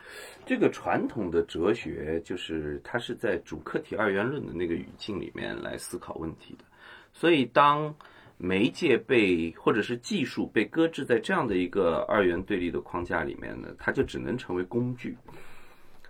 这个传统的哲学就是它是在主客体二元论的那个语境里面来思考问题的，所以当。媒介被或者是技术被搁置在这样的一个二元对立的框架里面呢，它就只能成为工具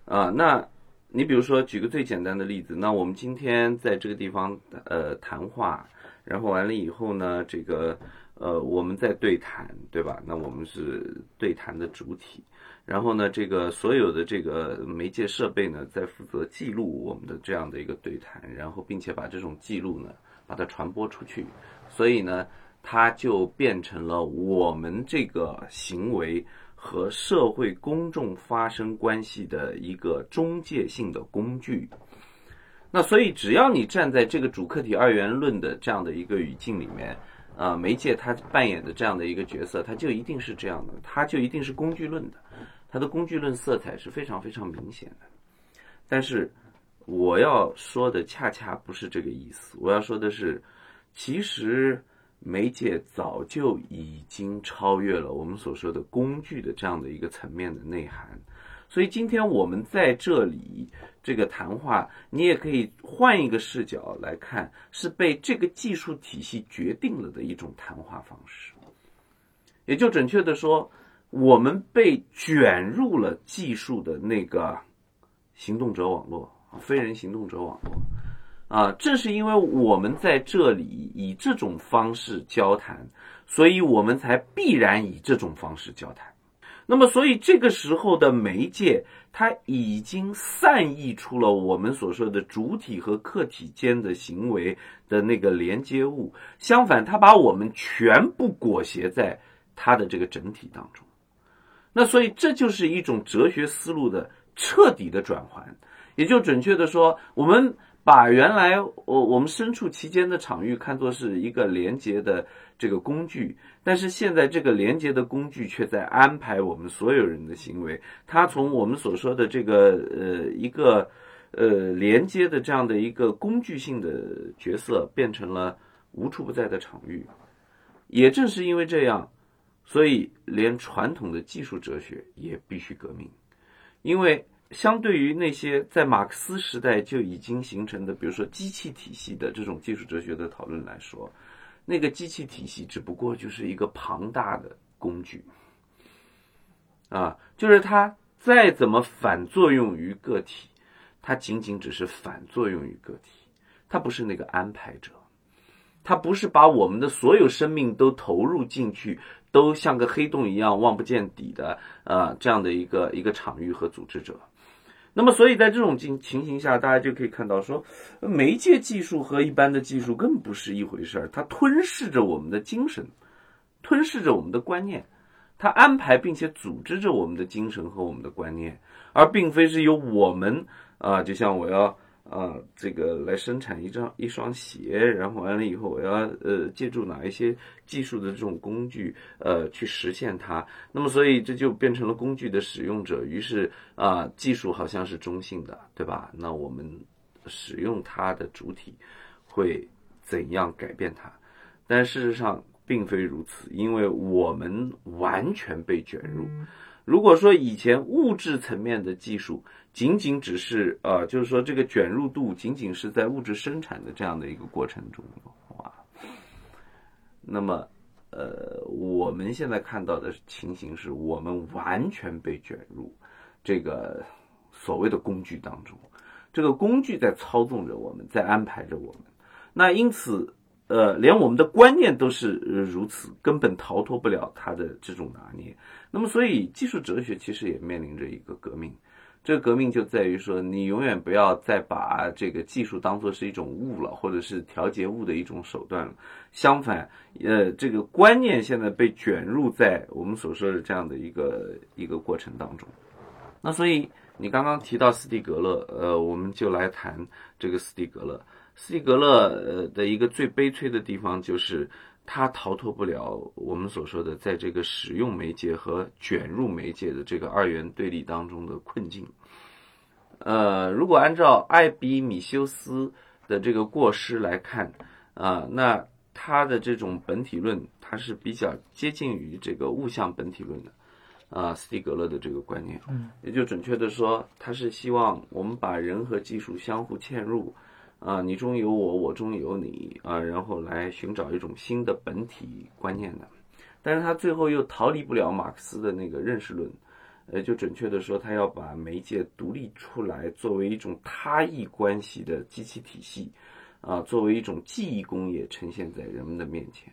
啊。那你比如说举个最简单的例子，那我们今天在这个地方呃谈话，然后完了以后呢，这个呃我们在对谈，对吧？那我们是对谈的主体，然后呢，这个所有的这个媒介设备呢，在负责记录我们的这样的一个对谈，然后并且把这种记录呢，把它传播出去。所以呢，它就变成了我们这个行为和社会公众发生关系的一个中介性的工具。那所以，只要你站在这个主客体二元论的这样的一个语境里面，啊，媒介它扮演的这样的一个角色，它就一定是这样的，它就一定是工具论的，它的工具论色彩是非常非常明显的。但是，我要说的恰恰不是这个意思，我要说的是。其实，媒介早就已经超越了我们所说的工具的这样的一个层面的内涵，所以今天我们在这里这个谈话，你也可以换一个视角来看，是被这个技术体系决定了的一种谈话方式。也就准确的说，我们被卷入了技术的那个行动者网络啊非人行动者网络。啊，正是因为我们在这里以这种方式交谈，所以我们才必然以这种方式交谈。那么，所以这个时候的媒介，它已经散溢出了我们所说的主体和客体间的行为的那个连接物。相反，它把我们全部裹挟在它的这个整体当中。那所以，这就是一种哲学思路的彻底的转换。也就准确的说，我们。把原来我我们身处其间的场域看作是一个连接的这个工具，但是现在这个连接的工具却在安排我们所有人的行为。它从我们所说的这个呃一个呃连接的这样的一个工具性的角色，变成了无处不在的场域。也正是因为这样，所以连传统的技术哲学也必须革命，因为。相对于那些在马克思时代就已经形成的，比如说机器体系的这种技术哲学的讨论来说，那个机器体系只不过就是一个庞大的工具，啊，就是它再怎么反作用于个体，它仅仅只是反作用于个体，它不是那个安排者，它不是把我们的所有生命都投入进去。都像个黑洞一样望不见底的，呃，这样的一个一个场域和组织者，那么，所以在这种情情形下，大家就可以看到说，媒介技术和一般的技术更不是一回事儿，它吞噬着我们的精神，吞噬着我们的观念，它安排并且组织着我们的精神和我们的观念，而并非是由我们啊，就像我要。啊，这个来生产一张一双鞋，然后完了以后，我要呃借助哪一些技术的这种工具，呃去实现它。那么，所以这就变成了工具的使用者。于是啊，技术好像是中性的，对吧？那我们使用它的主体会怎样改变它？但事实上并非如此，因为我们完全被卷入。如果说以前物质层面的技术仅仅只是呃，就是说这个卷入度仅仅是在物质生产的这样的一个过程中的话，那么呃，我们现在看到的情形是我们完全被卷入这个所谓的工具当中，这个工具在操纵着我们，在安排着我们，那因此。呃，连我们的观念都是如此，根本逃脱不了它的这种拿捏。那么，所以技术哲学其实也面临着一个革命。这个革命就在于说，你永远不要再把这个技术当做是一种物了，或者是调节物的一种手段了。相反，呃，这个观念现在被卷入在我们所说的这样的一个一个过程当中。那所以，你刚刚提到斯蒂格勒，呃，我们就来谈这个斯蒂格勒。斯蒂格勒呃的一个最悲催的地方，就是他逃脱不了我们所说的，在这个使用媒介和卷入媒介的这个二元对立当中的困境。呃，如果按照艾比米修斯的这个过失来看啊，那他的这种本体论，它是比较接近于这个物象本体论的啊，斯蒂格勒的这个观念，嗯，也就准确的说，他是希望我们把人和技术相互嵌入。啊，你中有我，我中有你啊，然后来寻找一种新的本体观念的，但是他最后又逃离不了马克思的那个认识论，呃，就准确的说，他要把媒介独立出来，作为一种他异关系的机器体系，啊，作为一种记忆工业呈现在人们的面前，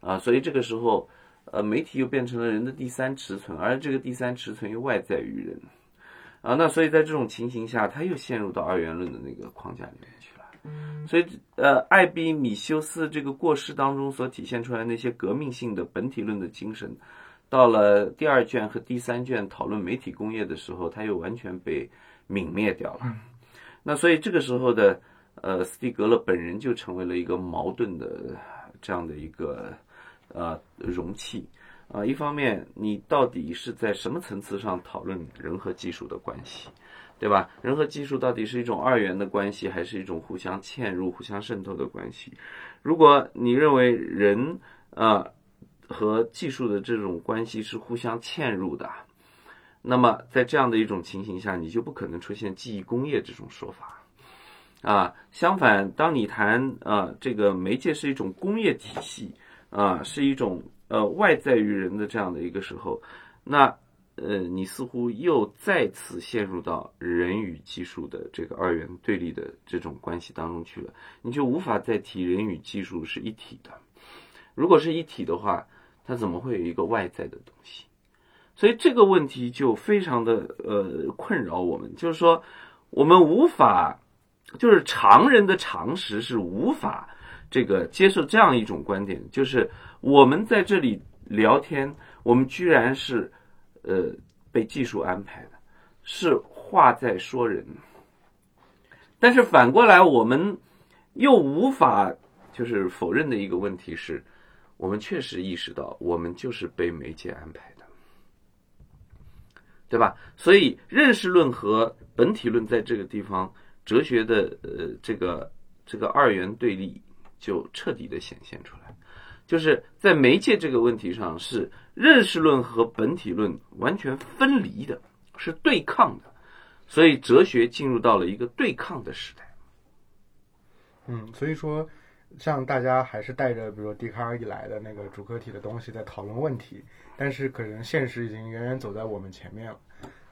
啊，所以这个时候，呃，媒体又变成了人的第三尺寸，而这个第三尺寸又外在于人，啊，那所以在这种情形下，他又陷入到二元论的那个框架里面。所以，呃，艾比米修斯这个过失当中所体现出来那些革命性的本体论的精神，到了第二卷和第三卷讨论媒体工业的时候，他又完全被泯灭掉了。那所以这个时候的，呃，斯蒂格勒本人就成为了一个矛盾的这样的一个呃容器啊。一方面，你到底是在什么层次上讨论人和技术的关系？对吧？人和技术到底是一种二元的关系，还是一种互相嵌入、互相渗透的关系？如果你认为人啊和技术的这种关系是互相嵌入的，那么在这样的一种情形下，你就不可能出现记忆工业这种说法啊。相反，当你谈啊这个媒介是一种工业体系啊，是一种呃外在于人的这样的一个时候，那。呃，你似乎又再次陷入到人与技术的这个二元对立的这种关系当中去了，你就无法再提人与技术是一体的。如果是一体的话，它怎么会有一个外在的东西？所以这个问题就非常的呃困扰我们，就是说我们无法，就是常人的常识是无法这个接受这样一种观点，就是我们在这里聊天，我们居然是。呃，被技术安排的，是话在说人，但是反过来，我们又无法就是否认的一个问题是，我们确实意识到，我们就是被媒介安排的，对吧？所以，认识论和本体论在这个地方，哲学的呃这个这个二元对立就彻底的显现出来，就是在媒介这个问题上是。认识论和本体论完全分离的，是对抗的，所以哲学进入到了一个对抗的时代。嗯，所以说，像大家还是带着比如说笛卡尔以来的那个主客体的东西在讨论问题，但是可能现实已经远远走在我们前面了。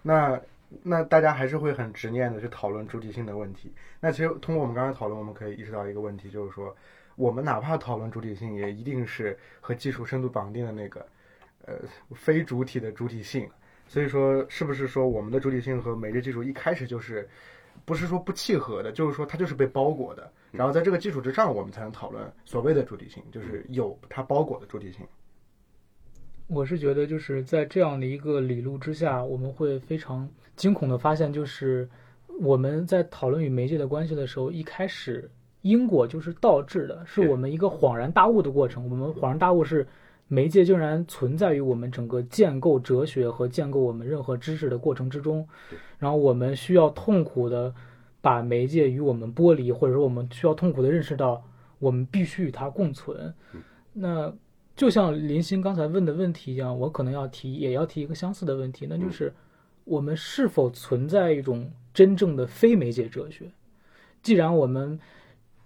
那那大家还是会很执念的去讨论主体性的问题。那其实通过我们刚才讨论，我们可以意识到一个问题，就是说，我们哪怕讨论主体性，也一定是和技术深度绑定的那个。呃，非主体的主体性，所以说，是不是说我们的主体性和媒介技术一开始就是，不是说不契合的，就是说它就是被包裹的。然后在这个基础之上，我们才能讨论所谓的主体性，就是有它包裹的主体性。我是觉得，就是在这样的一个理路之下，我们会非常惊恐的发现，就是我们在讨论与媒介的关系的时候，一开始因果就是倒置的，是是我们一个恍然大悟的过程。我们恍然大悟是媒介竟然存在于我们整个建构哲学和建构我们任何知识的过程之中，然后我们需要痛苦的把媒介与我们剥离，或者说我们需要痛苦的认识到，我们必须与它共存。那就像林鑫刚才问的问题一样，我可能要提，也要提一个相似的问题，那就是我们是否存在一种真正的非媒介哲学？既然我们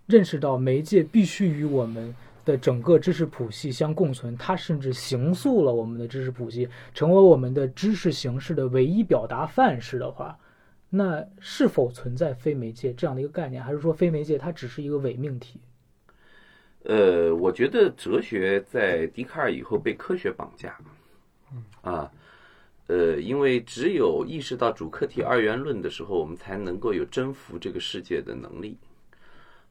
认识到媒介必须与我们的整个知识谱系相共存，它甚至形塑了我们的知识谱系，成为我们的知识形式的唯一表达范式的话，那是否存在非媒介这样的一个概念，还是说非媒介它只是一个伪命题？呃，我觉得哲学在笛卡尔以后被科学绑架，啊，呃，因为只有意识到主客体二元论的时候，我们才能够有征服这个世界的能力，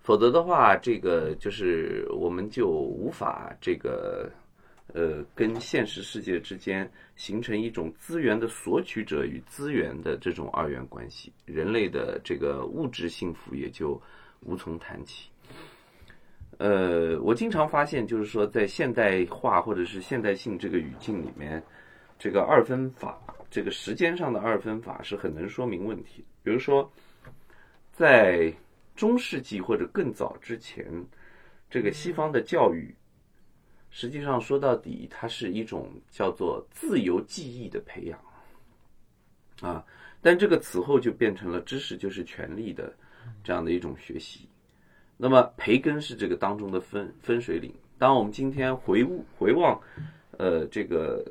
否则的话，这个就是我们就无法这个呃跟现实世界之间形成一种资源的索取者与资源的这种二元关系，人类的这个物质幸福也就无从谈起。呃，我经常发现，就是说，在现代化或者是现代性这个语境里面，这个二分法，这个时间上的二分法是很能说明问题。比如说，在中世纪或者更早之前，这个西方的教育，实际上说到底，它是一种叫做自由记忆的培养，啊，但这个此后就变成了知识就是权利的这样的一种学习。那么培根是这个当中的分分水岭。当我们今天回顾回望，呃，这个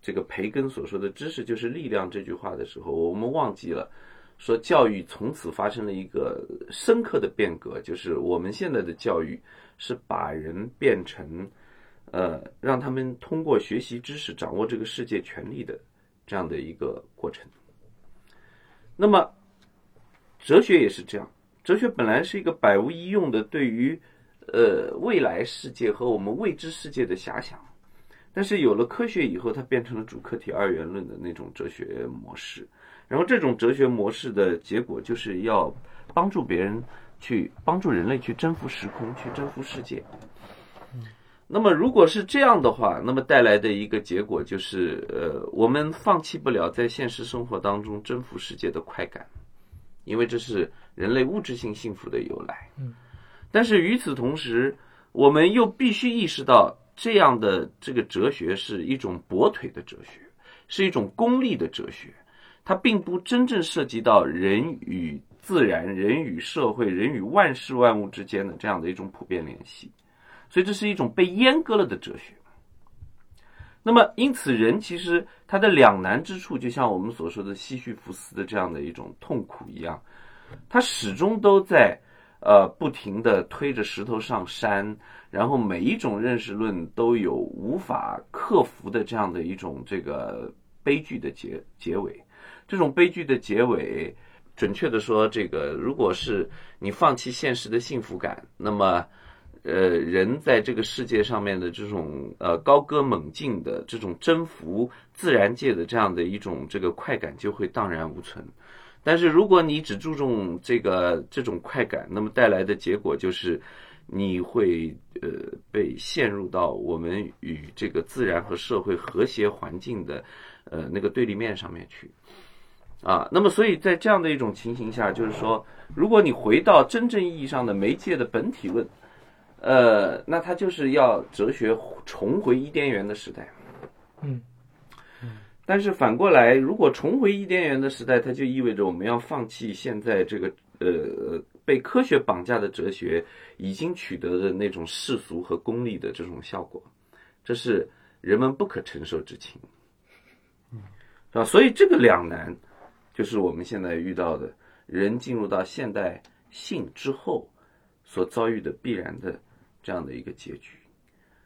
这个培根所说的“知识就是力量”这句话的时候，我们忘记了说教育从此发生了一个深刻的变革，就是我们现在的教育是把人变成呃，让他们通过学习知识掌握这个世界权利的这样的一个过程。那么哲学也是这样。哲学本来是一个百无一用的对于呃未来世界和我们未知世界的遐想，但是有了科学以后，它变成了主客体二元论的那种哲学模式。然后这种哲学模式的结果就是要帮助别人去帮助人类去征服时空，去征服世界。那么如果是这样的话，那么带来的一个结果就是，呃，我们放弃不了在现实生活当中征服世界的快感，因为这是人类物质性幸福的由来。嗯，但是与此同时，我们又必须意识到，这样的这个哲学是一种跛腿的哲学，是一种功利的哲学，它并不真正涉及到人与自然、人与社会、人与万事万物之间的这样的一种普遍联系。所以这是一种被阉割了的哲学。那么，因此人其实他的两难之处，就像我们所说的西绪弗斯的这样的一种痛苦一样，他始终都在呃不停的推着石头上山，然后每一种认识论都有无法克服的这样的一种这个悲剧的结结尾。这种悲剧的结尾，准确的说，这个如果是你放弃现实的幸福感，那么。呃，人在这个世界上面的这种呃高歌猛进的这种征服自然界的这样的一种这个快感就会荡然无存。但是如果你只注重这个这种快感，那么带来的结果就是你会呃被陷入到我们与这个自然和社会和谐环境的呃那个对立面上面去。啊，那么所以在这样的一种情形下，就是说，如果你回到真正意义上的媒介的本体论。呃，那它就是要哲学重回伊甸园的时代，嗯，但是反过来，如果重回伊甸园的时代，它就意味着我们要放弃现在这个呃被科学绑架的哲学已经取得的那种世俗和功利的这种效果，这是人们不可承受之情，嗯，是吧？所以这个两难，就是我们现在遇到的人进入到现代性之后所遭遇的必然的。这样的一个结局，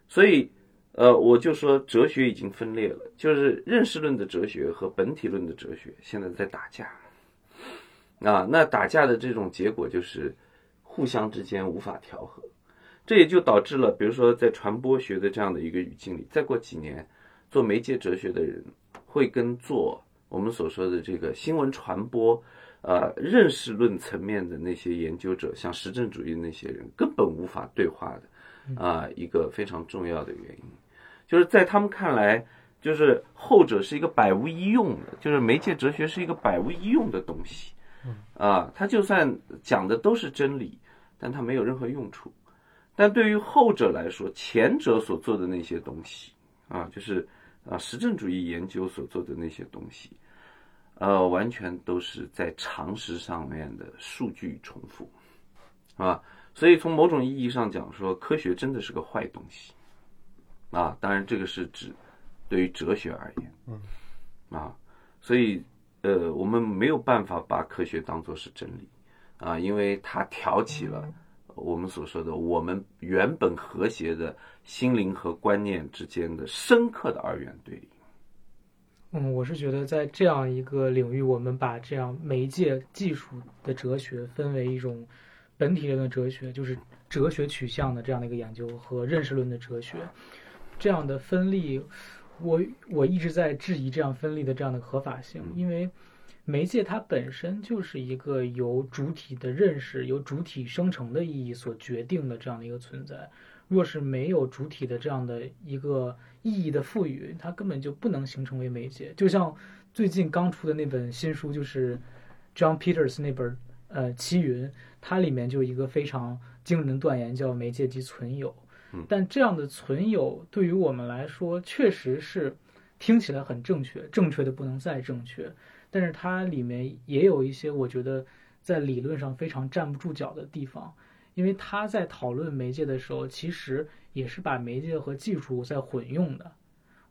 所以呃，我就说哲学已经分裂了，就是认识论的哲学和本体论的哲学现在在打架。啊，那打架的这种结果就是互相之间无法调和，这也就导致了，比如说在传播学的这样的一个语境里，再过几年，做媒介哲学的人会跟做我们所说的这个新闻传播，呃，认识论层面的那些研究者，像实证主义那些人，根本无法对话的，啊，一个非常重要的原因，就是在他们看来，就是后者是一个百无一用的，就是媒介哲学是一个百无一用的东西。啊，他就算讲的都是真理，但他没有任何用处。但对于后者来说，前者所做的那些东西啊，就是啊实证主义研究所做的那些东西，呃，完全都是在常识上面的数据重复，啊，所以从某种意义上讲，说科学真的是个坏东西，啊，当然这个是指对于哲学而言，嗯，啊，所以。呃，我们没有办法把科学当做是真理，啊，因为它挑起了我们所说的我们原本和谐的心灵和观念之间的深刻的二元对立。嗯，我是觉得在这样一个领域，我们把这样媒介技术的哲学分为一种本体论的哲学，就是哲学取向的这样的一个研究和认识论的哲学，这样的分立。我我一直在质疑这样分立的这样的合法性，因为媒介它本身就是一个由主体的认识、由主体生成的意义所决定的这样的一个存在。若是没有主体的这样的一个意义的赋予，它根本就不能形成为媒介。就像最近刚出的那本新书，就是 John Peters 那本呃《七云》，它里面就一个非常惊人的断言，叫“媒介即存有”。但这样的存有对于我们来说，确实是听起来很正确，正确的不能再正确。但是它里面也有一些我觉得在理论上非常站不住脚的地方，因为他在讨论媒介的时候，其实也是把媒介和技术在混用的。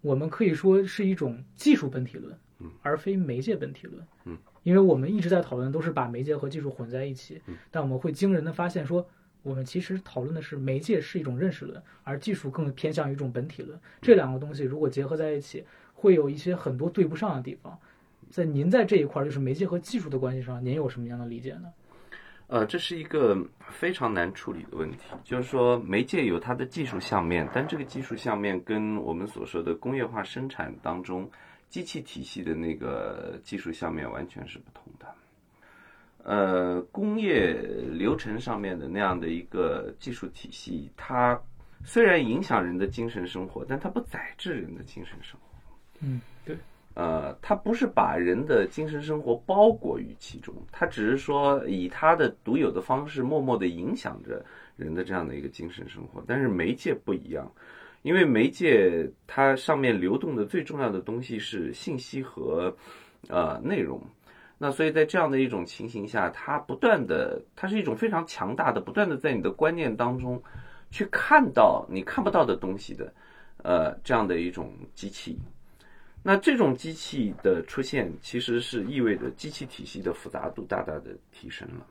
我们可以说是一种技术本体论，而非媒介本体论。嗯，因为我们一直在讨论都是把媒介和技术混在一起，但我们会惊人的发现说。我们其实讨论的是媒介是一种认识论，而技术更偏向于一种本体论。这两个东西如果结合在一起，会有一些很多对不上的地方。在您在这一块就是媒介和技术的关系上，您有什么样的理解呢？呃，这是一个非常难处理的问题。就是说，媒介有它的技术相面，但这个技术相面跟我们所说的工业化生产当中机器体系的那个技术相面完全是不同的。呃，工业流程上面的那样的一个技术体系，它虽然影响人的精神生活，但它不宰制人的精神生活。嗯，呃，它不是把人的精神生活包裹于其中，它只是说以它的独有的方式，默默的影响着人的这样的一个精神生活。但是媒介不一样，因为媒介它上面流动的最重要的东西是信息和呃内容。那所以在这样的一种情形下，它不断的，它是一种非常强大的，不断的在你的观念当中去看到你看不到的东西的，呃，这样的一种机器。那这种机器的出现，其实是意味着机器体系的复杂度大大的提升了，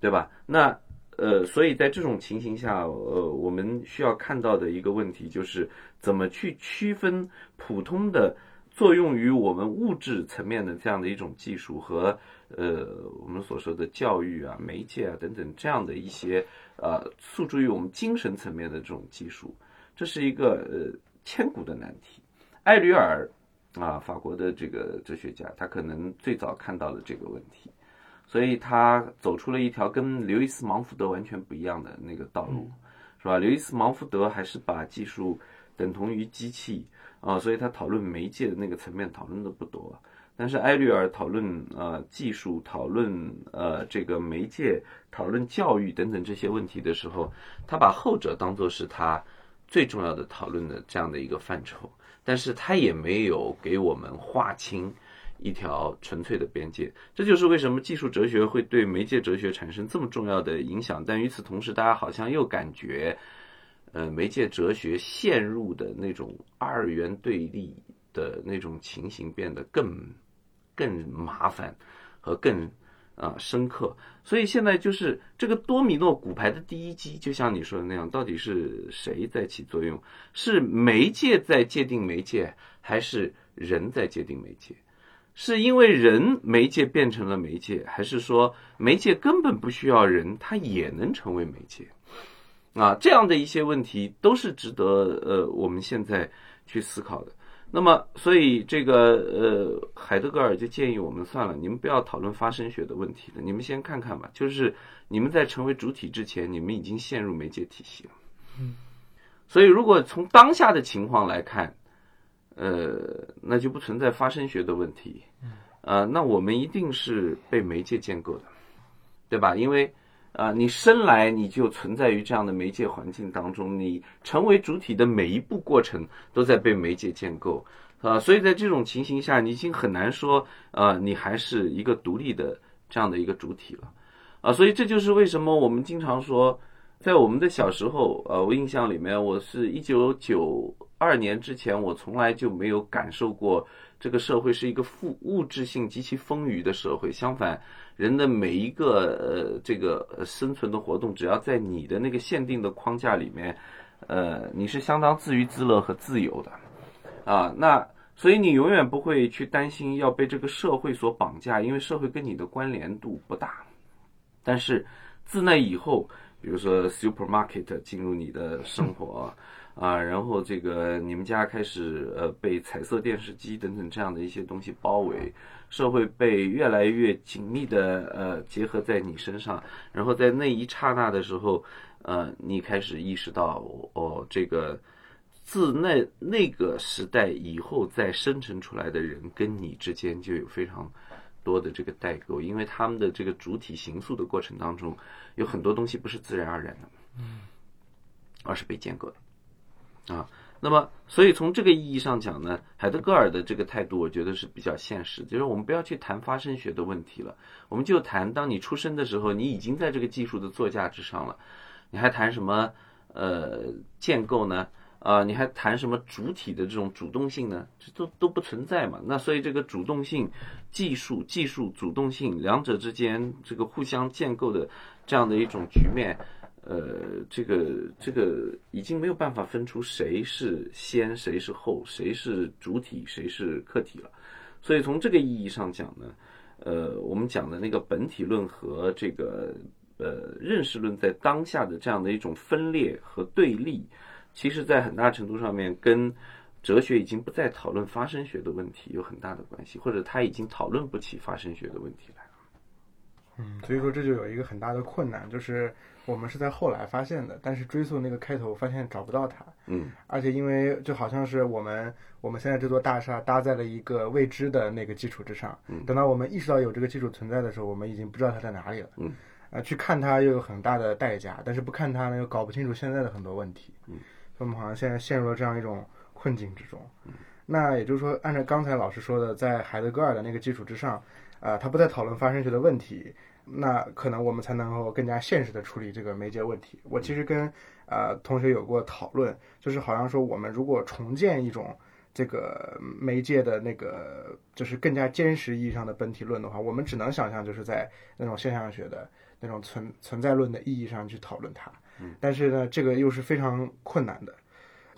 对吧？那呃，所以在这种情形下，呃，我们需要看到的一个问题就是怎么去区分普通的。作用于我们物质层面的这样的一种技术和呃我们所说的教育啊、媒介啊等等这样的一些呃诉诸于我们精神层面的这种技术，这是一个呃千古的难题。艾吕尔啊，法国的这个哲学家，他可能最早看到了这个问题，所以他走出了一条跟刘易斯·芒福德完全不一样的那个道路，是吧？刘易斯·芒福德还是把技术等同于机器。啊，所以他讨论媒介的那个层面讨论的不多，但是埃律尔讨论呃技术、讨论呃这个媒介、讨论教育等等这些问题的时候，他把后者当做是他最重要的讨论的这样的一个范畴，但是他也没有给我们划清一条纯粹的边界，这就是为什么技术哲学会对媒介哲学产生这么重要的影响，但与此同时，大家好像又感觉。呃，媒介哲学陷入的那种二元对立的那种情形变得更更麻烦和更啊深刻。所以现在就是这个多米诺骨牌的第一击，就像你说的那样，到底是谁在起作用？是媒介在界定媒介，还是人在界定媒介？是因为人媒介变成了媒介，还是说媒介根本不需要人，它也能成为媒介？啊，这样的一些问题都是值得呃我们现在去思考的。那么，所以这个呃，海德格尔就建议我们算了，你们不要讨论发生学的问题了，你们先看看吧。就是你们在成为主体之前，你们已经陷入媒介体系了。嗯，所以如果从当下的情况来看，呃，那就不存在发生学的问题。嗯呃，那我们一定是被媒介建构的，对吧？因为啊，你生来你就存在于这样的媒介环境当中，你成为主体的每一步过程都在被媒介建构啊，所以在这种情形下，你已经很难说啊，你还是一个独立的这样的一个主体了啊，所以这就是为什么我们经常说，在我们的小时候，呃，我印象里面，我是一九九二年之前，我从来就没有感受过这个社会是一个富物质性极其丰腴的社会，相反。人的每一个呃，这个生存的活动，只要在你的那个限定的框架里面，呃，你是相当自娱自乐和自由的，啊，那所以你永远不会去担心要被这个社会所绑架，因为社会跟你的关联度不大。但是自那以后，比如说 supermarket 进入你的生活。啊，然后这个你们家开始呃被彩色电视机等等这样的一些东西包围，社会被越来越紧密的呃结合在你身上，然后在那一刹那的时候，呃，你开始意识到哦，这个自那那个时代以后再生成出来的人跟你之间就有非常多的这个代沟，因为他们的这个主体形塑的过程当中，有很多东西不是自然而然的，嗯，而是被建构的。啊，那么，所以从这个意义上讲呢，海德格尔的这个态度，我觉得是比较现实，就是我们不要去谈发生学的问题了，我们就谈当你出生的时候，你已经在这个技术的座驾之上了，你还谈什么呃建构呢？啊，你还谈什么主体的这种主动性呢？这都都不存在嘛。那所以这个主动性、技术、技术主动性两者之间这个互相建构的这样的一种局面。呃，这个这个已经没有办法分出谁是先，谁是后，谁是主体，谁是客体了。所以从这个意义上讲呢，呃，我们讲的那个本体论和这个呃认识论在当下的这样的一种分裂和对立，其实在很大程度上面跟哲学已经不再讨论发生学的问题有很大的关系，或者他已经讨论不起发生学的问题来了。嗯，所以说这就有一个很大的困难，就是。我们是在后来发现的，但是追溯那个开头，发现找不到它。嗯，而且因为就好像是我们我们现在这座大厦搭在了一个未知的那个基础之上。嗯，等到我们意识到有这个基础存在的时候，我们已经不知道它在哪里了。嗯，啊，去看它又有很大的代价，但是不看它呢，又搞不清楚现在的很多问题。嗯，我们好像现在陷入了这样一种困境之中。嗯，那也就是说，按照刚才老师说的，在海德格尔的那个基础之上，啊，他不再讨论发生学的问题。那可能我们才能够更加现实的处理这个媒介问题。我其实跟呃同学有过讨论，就是好像说我们如果重建一种这个媒介的那个，就是更加坚实意义上的本体论的话，我们只能想象就是在那种现象学的那种存存在论的意义上去讨论它。但是呢，这个又是非常困难的。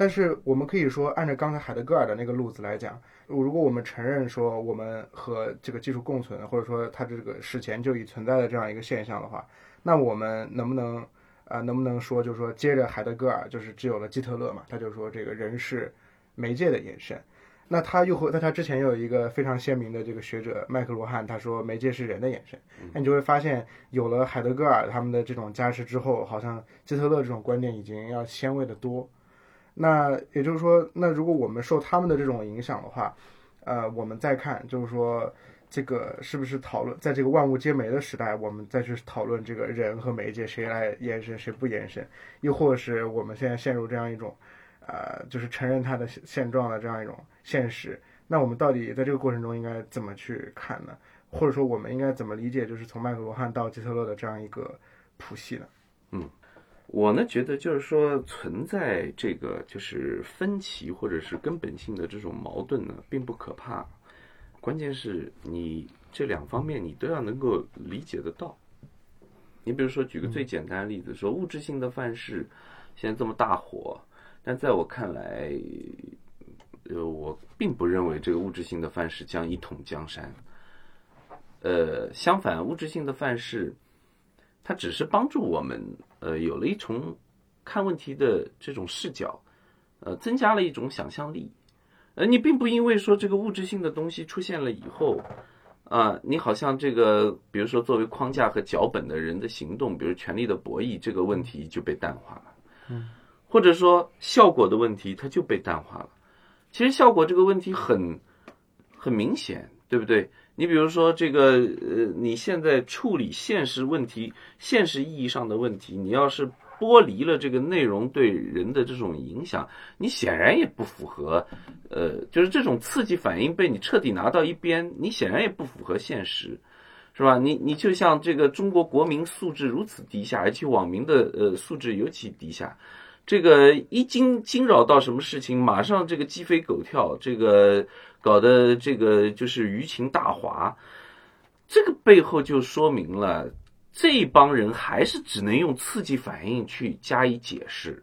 但是我们可以说，按照刚才海德格尔的那个路子来讲。如果我们承认说我们和这个技术共存，或者说它这个史前就已存在的这样一个现象的话，那我们能不能啊，能不能说就是说接着海德格尔就是只有了基特勒嘛？他就说这个人是媒介的延伸。那他又和那他之前有一个非常鲜明的这个学者麦克罗汉，他说媒介是人的眼神。那你就会发现，有了海德格尔他们的这种加持之后，好像基特勒这种观点已经要先位的多。那也就是说，那如果我们受他们的这种影响的话，呃，我们再看，就是说，这个是不是讨论在这个万物皆媒的时代，我们再去讨论这个人和媒介谁来延伸，谁不延伸，又或者是我们现在陷入这样一种，呃，就是承认它的现状的这样一种现实，那我们到底在这个过程中应该怎么去看呢？或者说，我们应该怎么理解，就是从麦克罗汉到基特勒的这样一个谱系呢？嗯。我呢觉得就是说存在这个就是分歧或者是根本性的这种矛盾呢，并不可怕，关键是你这两方面你都要能够理解得到。你比如说，举个最简单的例子，说物质性的范式现在这么大火，但在我看来，呃，我并不认为这个物质性的范式将一统江山。呃，相反，物质性的范式，它只是帮助我们，呃，有了一重看问题的这种视角，呃，增加了一种想象力。呃，你并不因为说这个物质性的东西出现了以后，啊，你好像这个，比如说作为框架和脚本的人的行动，比如权力的博弈这个问题就被淡化了，嗯，或者说效果的问题它就被淡化了。其实效果这个问题很很明显，对不对？你比如说这个，呃，你现在处理现实问题、现实意义上的问题，你要是剥离了这个内容对人的这种影响，你显然也不符合，呃，就是这种刺激反应被你彻底拿到一边，你显然也不符合现实，是吧？你你就像这个中国国民素质如此低下，而且网民的呃素质尤其低下。这个一惊惊扰到什么事情，马上这个鸡飞狗跳，这个搞得这个就是舆情大哗，这个背后就说明了这帮人还是只能用刺激反应去加以解释，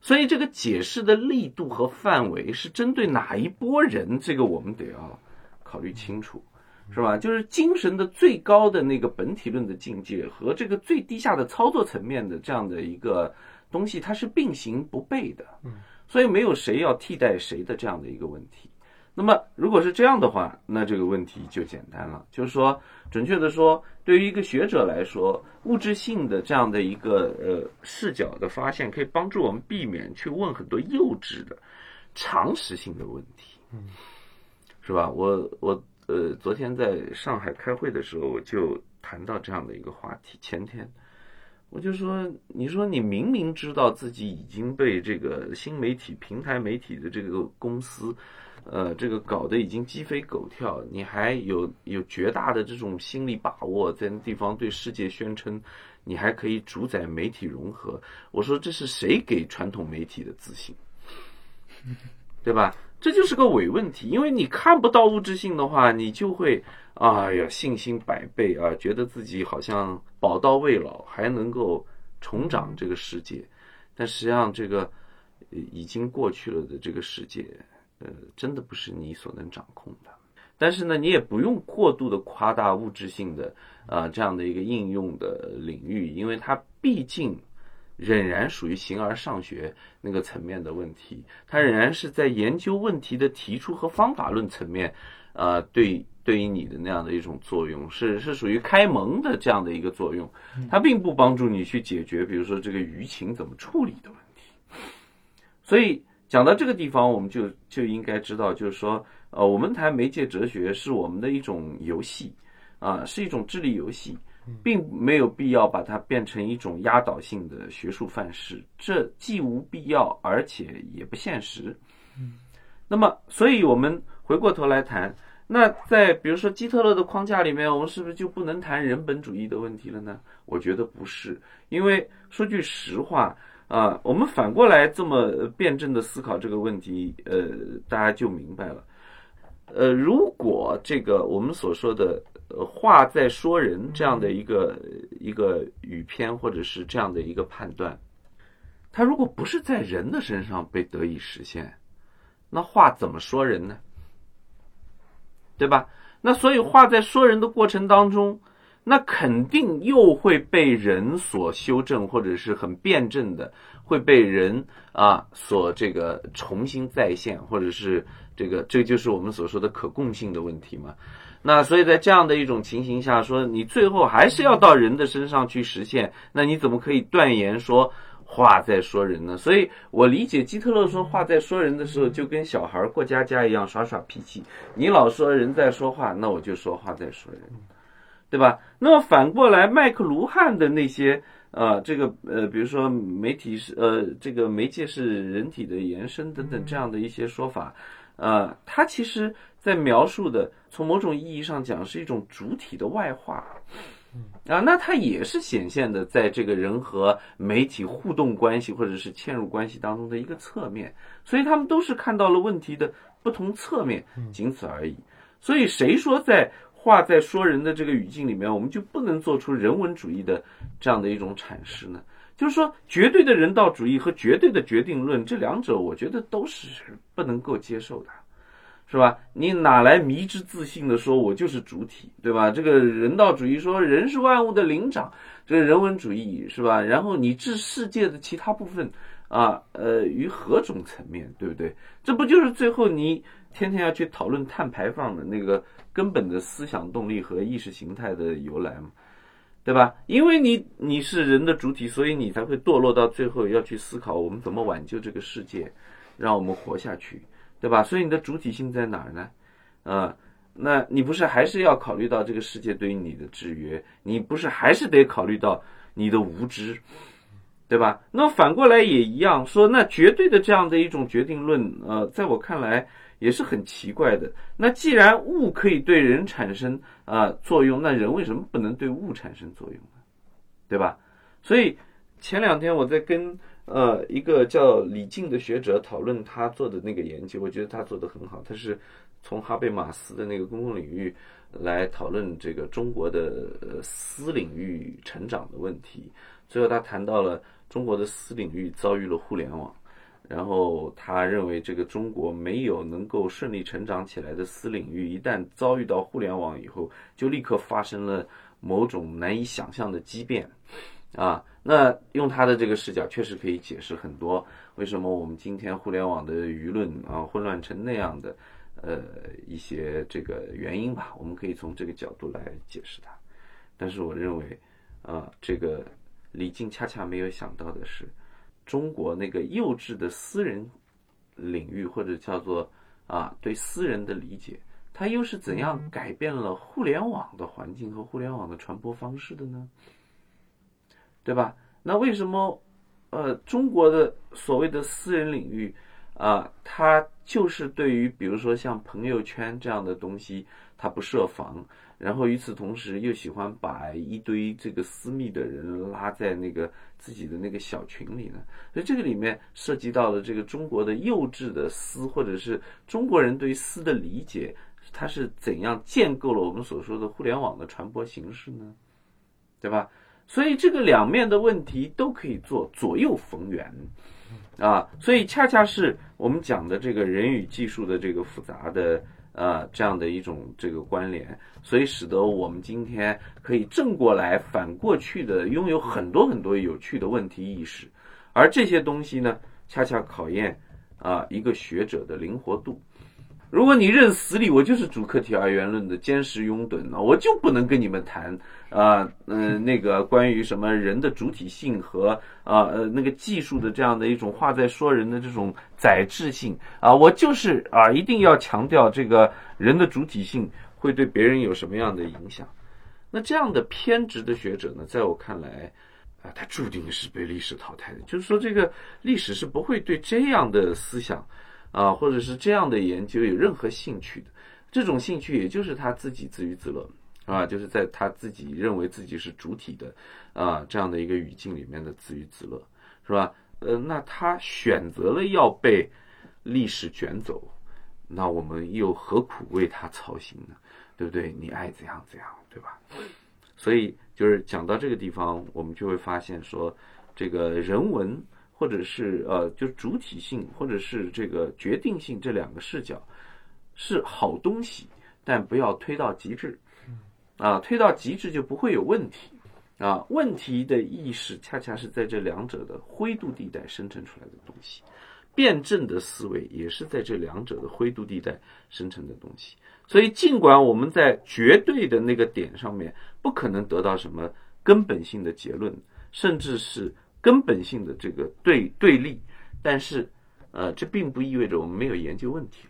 所以这个解释的力度和范围是针对哪一波人，这个我们得要考虑清楚，是吧？就是精神的最高的那个本体论的境界和这个最低下的操作层面的这样的一个。东西它是并行不悖的，嗯，所以没有谁要替代谁的这样的一个问题。那么如果是这样的话，那这个问题就简单了，就是说，准确的说，对于一个学者来说，物质性的这样的一个呃视角的发现，可以帮助我们避免去问很多幼稚的常识性的问题，嗯，是吧？我我呃，昨天在上海开会的时候，我就谈到这样的一个话题，前天。我就说，你说你明明知道自己已经被这个新媒体平台媒体的这个公司，呃，这个搞得已经鸡飞狗跳，你还有有绝大的这种心理把握，在那地方对世界宣称，你还可以主宰媒体融合。我说这是谁给传统媒体的自信？对吧？这就是个伪问题，因为你看不到物质性的话，你就会。哎呀，信心百倍啊，觉得自己好像宝刀未老，还能够重掌这个世界。但实际上，这个已经过去了的这个世界，呃，真的不是你所能掌控的。但是呢，你也不用过度的夸大物质性的啊这样的一个应用的领域，因为它毕竟仍然属于形而上学那个层面的问题，它仍然是在研究问题的提出和方法论层面啊对。对于你的那样的一种作用，是是属于开蒙的这样的一个作用，它并不帮助你去解决，比如说这个舆情怎么处理的问题。所以讲到这个地方，我们就就应该知道，就是说，呃，我们谈媒介哲学是我们的一种游戏，啊，是一种智力游戏，并没有必要把它变成一种压倒性的学术范式，这既无必要，而且也不现实。嗯，那么，所以我们回过头来谈。那在比如说基特勒的框架里面，我们是不是就不能谈人本主义的问题了呢？我觉得不是，因为说句实话啊，我们反过来这么辩证的思考这个问题，呃，大家就明白了。呃，如果这个我们所说的“话在说人”这样的一个一个语篇，或者是这样的一个判断，它如果不是在人的身上被得以实现，那话怎么说人呢？对吧？那所以话在说人的过程当中，那肯定又会被人所修正，或者是很辩证的会被人啊所这个重新再现，或者是这个这就是我们所说的可共性的问题嘛。那所以在这样的一种情形下，说你最后还是要到人的身上去实现，那你怎么可以断言说？话在说人呢，所以我理解基特勒说话在说人的时候，就跟小孩过家家一样耍耍脾气。你老说人在说话，那我就说话在说人，对吧？那么反过来，麦克卢汉的那些呃，这个呃，比如说媒体是呃，这个媒介是人体的延伸等等这样的一些说法，呃，他其实在描述的，从某种意义上讲是一种主体的外化。啊，那它也是显现的，在这个人和媒体互动关系或者是嵌入关系当中的一个侧面，所以他们都是看到了问题的不同侧面，仅此而已。所以谁说在话在说人的这个语境里面，我们就不能做出人文主义的这样的一种阐释呢？就是说，绝对的人道主义和绝对的决定论，这两者我觉得都是不能够接受的，是吧？你哪来迷之自信的说我就是主体，对吧？这个人道主义说人是万物的灵长，这个人文主义是吧？然后你置世界的其他部分啊，呃，于何种层面，对不对？这不就是最后你天天要去讨论碳排放的那个根本的思想动力和意识形态的由来嘛？对吧？因为你你是人的主体，所以你才会堕落到最后要去思考我们怎么挽救这个世界，让我们活下去，对吧？所以你的主体性在哪儿呢？啊，那你不是还是要考虑到这个世界对于你的制约？你不是还是得考虑到你的无知，对吧？那反过来也一样，说那绝对的这样的一种决定论，呃，在我看来。也是很奇怪的。那既然物可以对人产生啊作用，那人为什么不能对物产生作用呢？对吧？所以前两天我在跟呃一个叫李静的学者讨论他做的那个研究，我觉得他做的很好。他是从哈贝马斯的那个公共领域来讨论这个中国的私领域成长的问题。最后他谈到了中国的私领域遭遇了互联网。然后他认为，这个中国没有能够顺利成长起来的私领域，一旦遭遇到互联网以后，就立刻发生了某种难以想象的畸变，啊，那用他的这个视角，确实可以解释很多为什么我们今天互联网的舆论啊混乱成那样的，呃，一些这个原因吧，我们可以从这个角度来解释它。但是我认为，啊，这个李静恰恰没有想到的是。中国那个幼稚的私人领域，或者叫做啊对私人的理解，它又是怎样改变了互联网的环境和互联网的传播方式的呢？对吧？那为什么呃中国的所谓的私人领域啊，他就是对于比如说像朋友圈这样的东西，他不设防？然后与此同时，又喜欢把一堆这个私密的人拉在那个自己的那个小群里呢。所以这个里面涉及到了这个中国的幼稚的私，或者是中国人对于私的理解，它是怎样建构了我们所说的互联网的传播形式呢？对吧？所以这个两面的问题都可以做左右逢源啊。所以恰恰是我们讲的这个人与技术的这个复杂的。呃，这样的一种这个关联，所以使得我们今天可以正过来、反过去的拥有很多很多有趣的问题意识，而这些东西呢，恰恰考验啊一个学者的灵活度。如果你认死理，我就是主客体二元论的坚实拥趸呢，我就不能跟你们谈啊，嗯，那个关于什么人的主体性和啊呃那个技术的这样的一种话在说人的这种载质性啊，我就是啊一定要强调这个人的主体性会对别人有什么样的影响。那这样的偏执的学者呢，在我看来啊，他注定是被历史淘汰的。就是说，这个历史是不会对这样的思想。啊，或者是这样的研究有任何兴趣的，这种兴趣也就是他自己自娱自乐啊，就是在他自己认为自己是主体的啊这样的一个语境里面的自娱自乐，是吧？呃，那他选择了要被历史卷走，那我们又何苦为他操心呢？对不对？你爱怎样怎样，对吧？所以就是讲到这个地方，我们就会发现说，这个人文。或者是呃，就主体性，或者是这个决定性这两个视角是好东西，但不要推到极致，啊，推到极致就不会有问题，啊，问题的意识恰恰是在这两者的灰度地带生成出来的东西，辩证的思维也是在这两者的灰度地带生成的东西，所以尽管我们在绝对的那个点上面不可能得到什么根本性的结论，甚至是。根本性的这个对对立，但是，呃，这并不意味着我们没有研究问题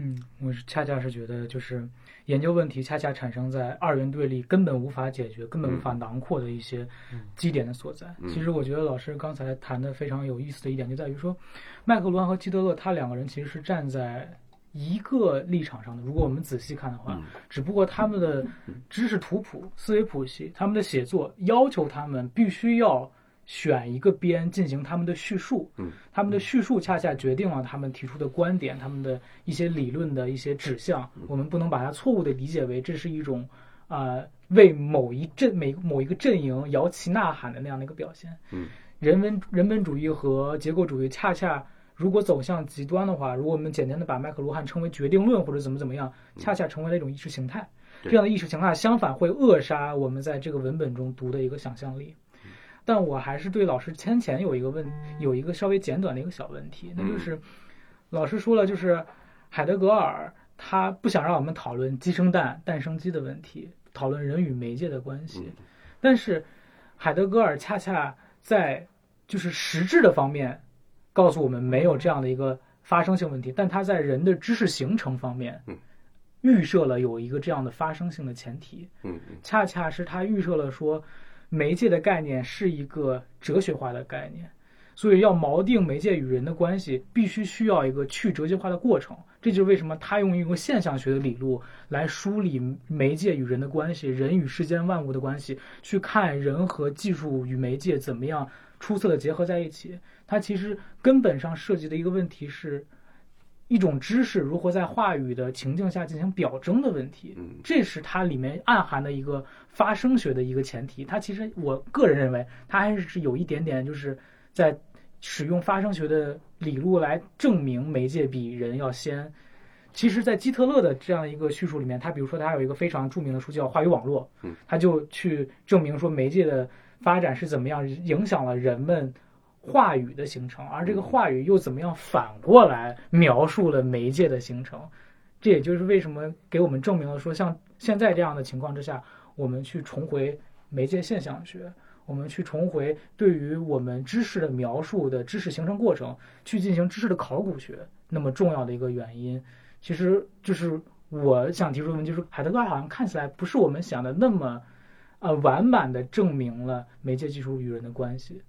嗯，我是恰恰是觉得，就是研究问题恰恰产生在二元对立根本无法解决、根本无法囊括的一些基点的所在。其实，我觉得老师刚才谈的非常有意思的一点，就在于说，麦克卢汉和基德勒他两个人其实是站在一个立场上的。如果我们仔细看的话，只不过他们的知识图谱、思维谱系、他们的写作要求他们必须要。选一个边进行他们的叙述，嗯，他们的叙述恰恰决定了他们提出的观点，他们的一些理论的一些指向。我们不能把它错误的理解为这是一种啊、为某一阵每某一个阵营摇旗呐喊的那样的一个表现。嗯，人文人本主义和结构主义恰恰如果走向极端的话，如果我们简单的把麦克卢汉称为决定论或者怎么怎么样，恰恰成为了一种意识形态。这样的意识形态相反会扼杀我们在这个文本中读的一个想象力。但我还是对老师先前有一个问，有一个稍微简短的一个小问题，那就是老师说了，就是海德格尔他不想让我们讨论鸡生蛋、蛋生鸡的问题，讨论人与媒介的关系，但是海德格尔恰恰在就是实质的方面告诉我们没有这样的一个发生性问题，但他在人的知识形成方面嗯。预设了有一个这样的发生性的前提，恰恰是他预设了说，媒介的概念是一个哲学化的概念，所以要锚定媒介与人的关系，必须需要一个去哲学化的过程。这就是为什么他用一个现象学的理路来梳理媒介与人的关系，人与世间万物的关系，去看人和技术与媒介怎么样出色的结合在一起。它其实根本上涉及的一个问题是。一种知识如何在话语的情境下进行表征的问题，嗯这是它里面暗含的一个发声学的一个前提。它其实我个人认为，它还是有一点点就是在使用发声学的理路来证明媒介比人要先。其实，在基特勒的这样一个叙述里面，他比如说他有一个非常著名的书叫《话语网络》，嗯，他就去证明说媒介的发展是怎么样影响了人们话语的形成，而这个话语又怎么样反过来描述了媒介的形成。这也就是为什么给我们证明了说，像现在这样的情况之下，我们去重回媒介现象学，我们去重回对于我们知识的描述的知识形成过程，去进行知识的考古学，那么重要的一个原因，其实就是我想提出的问题，就是海德格尔好像看起来不是我们想的那么，呃，完满的证明了媒介技术与人的关系。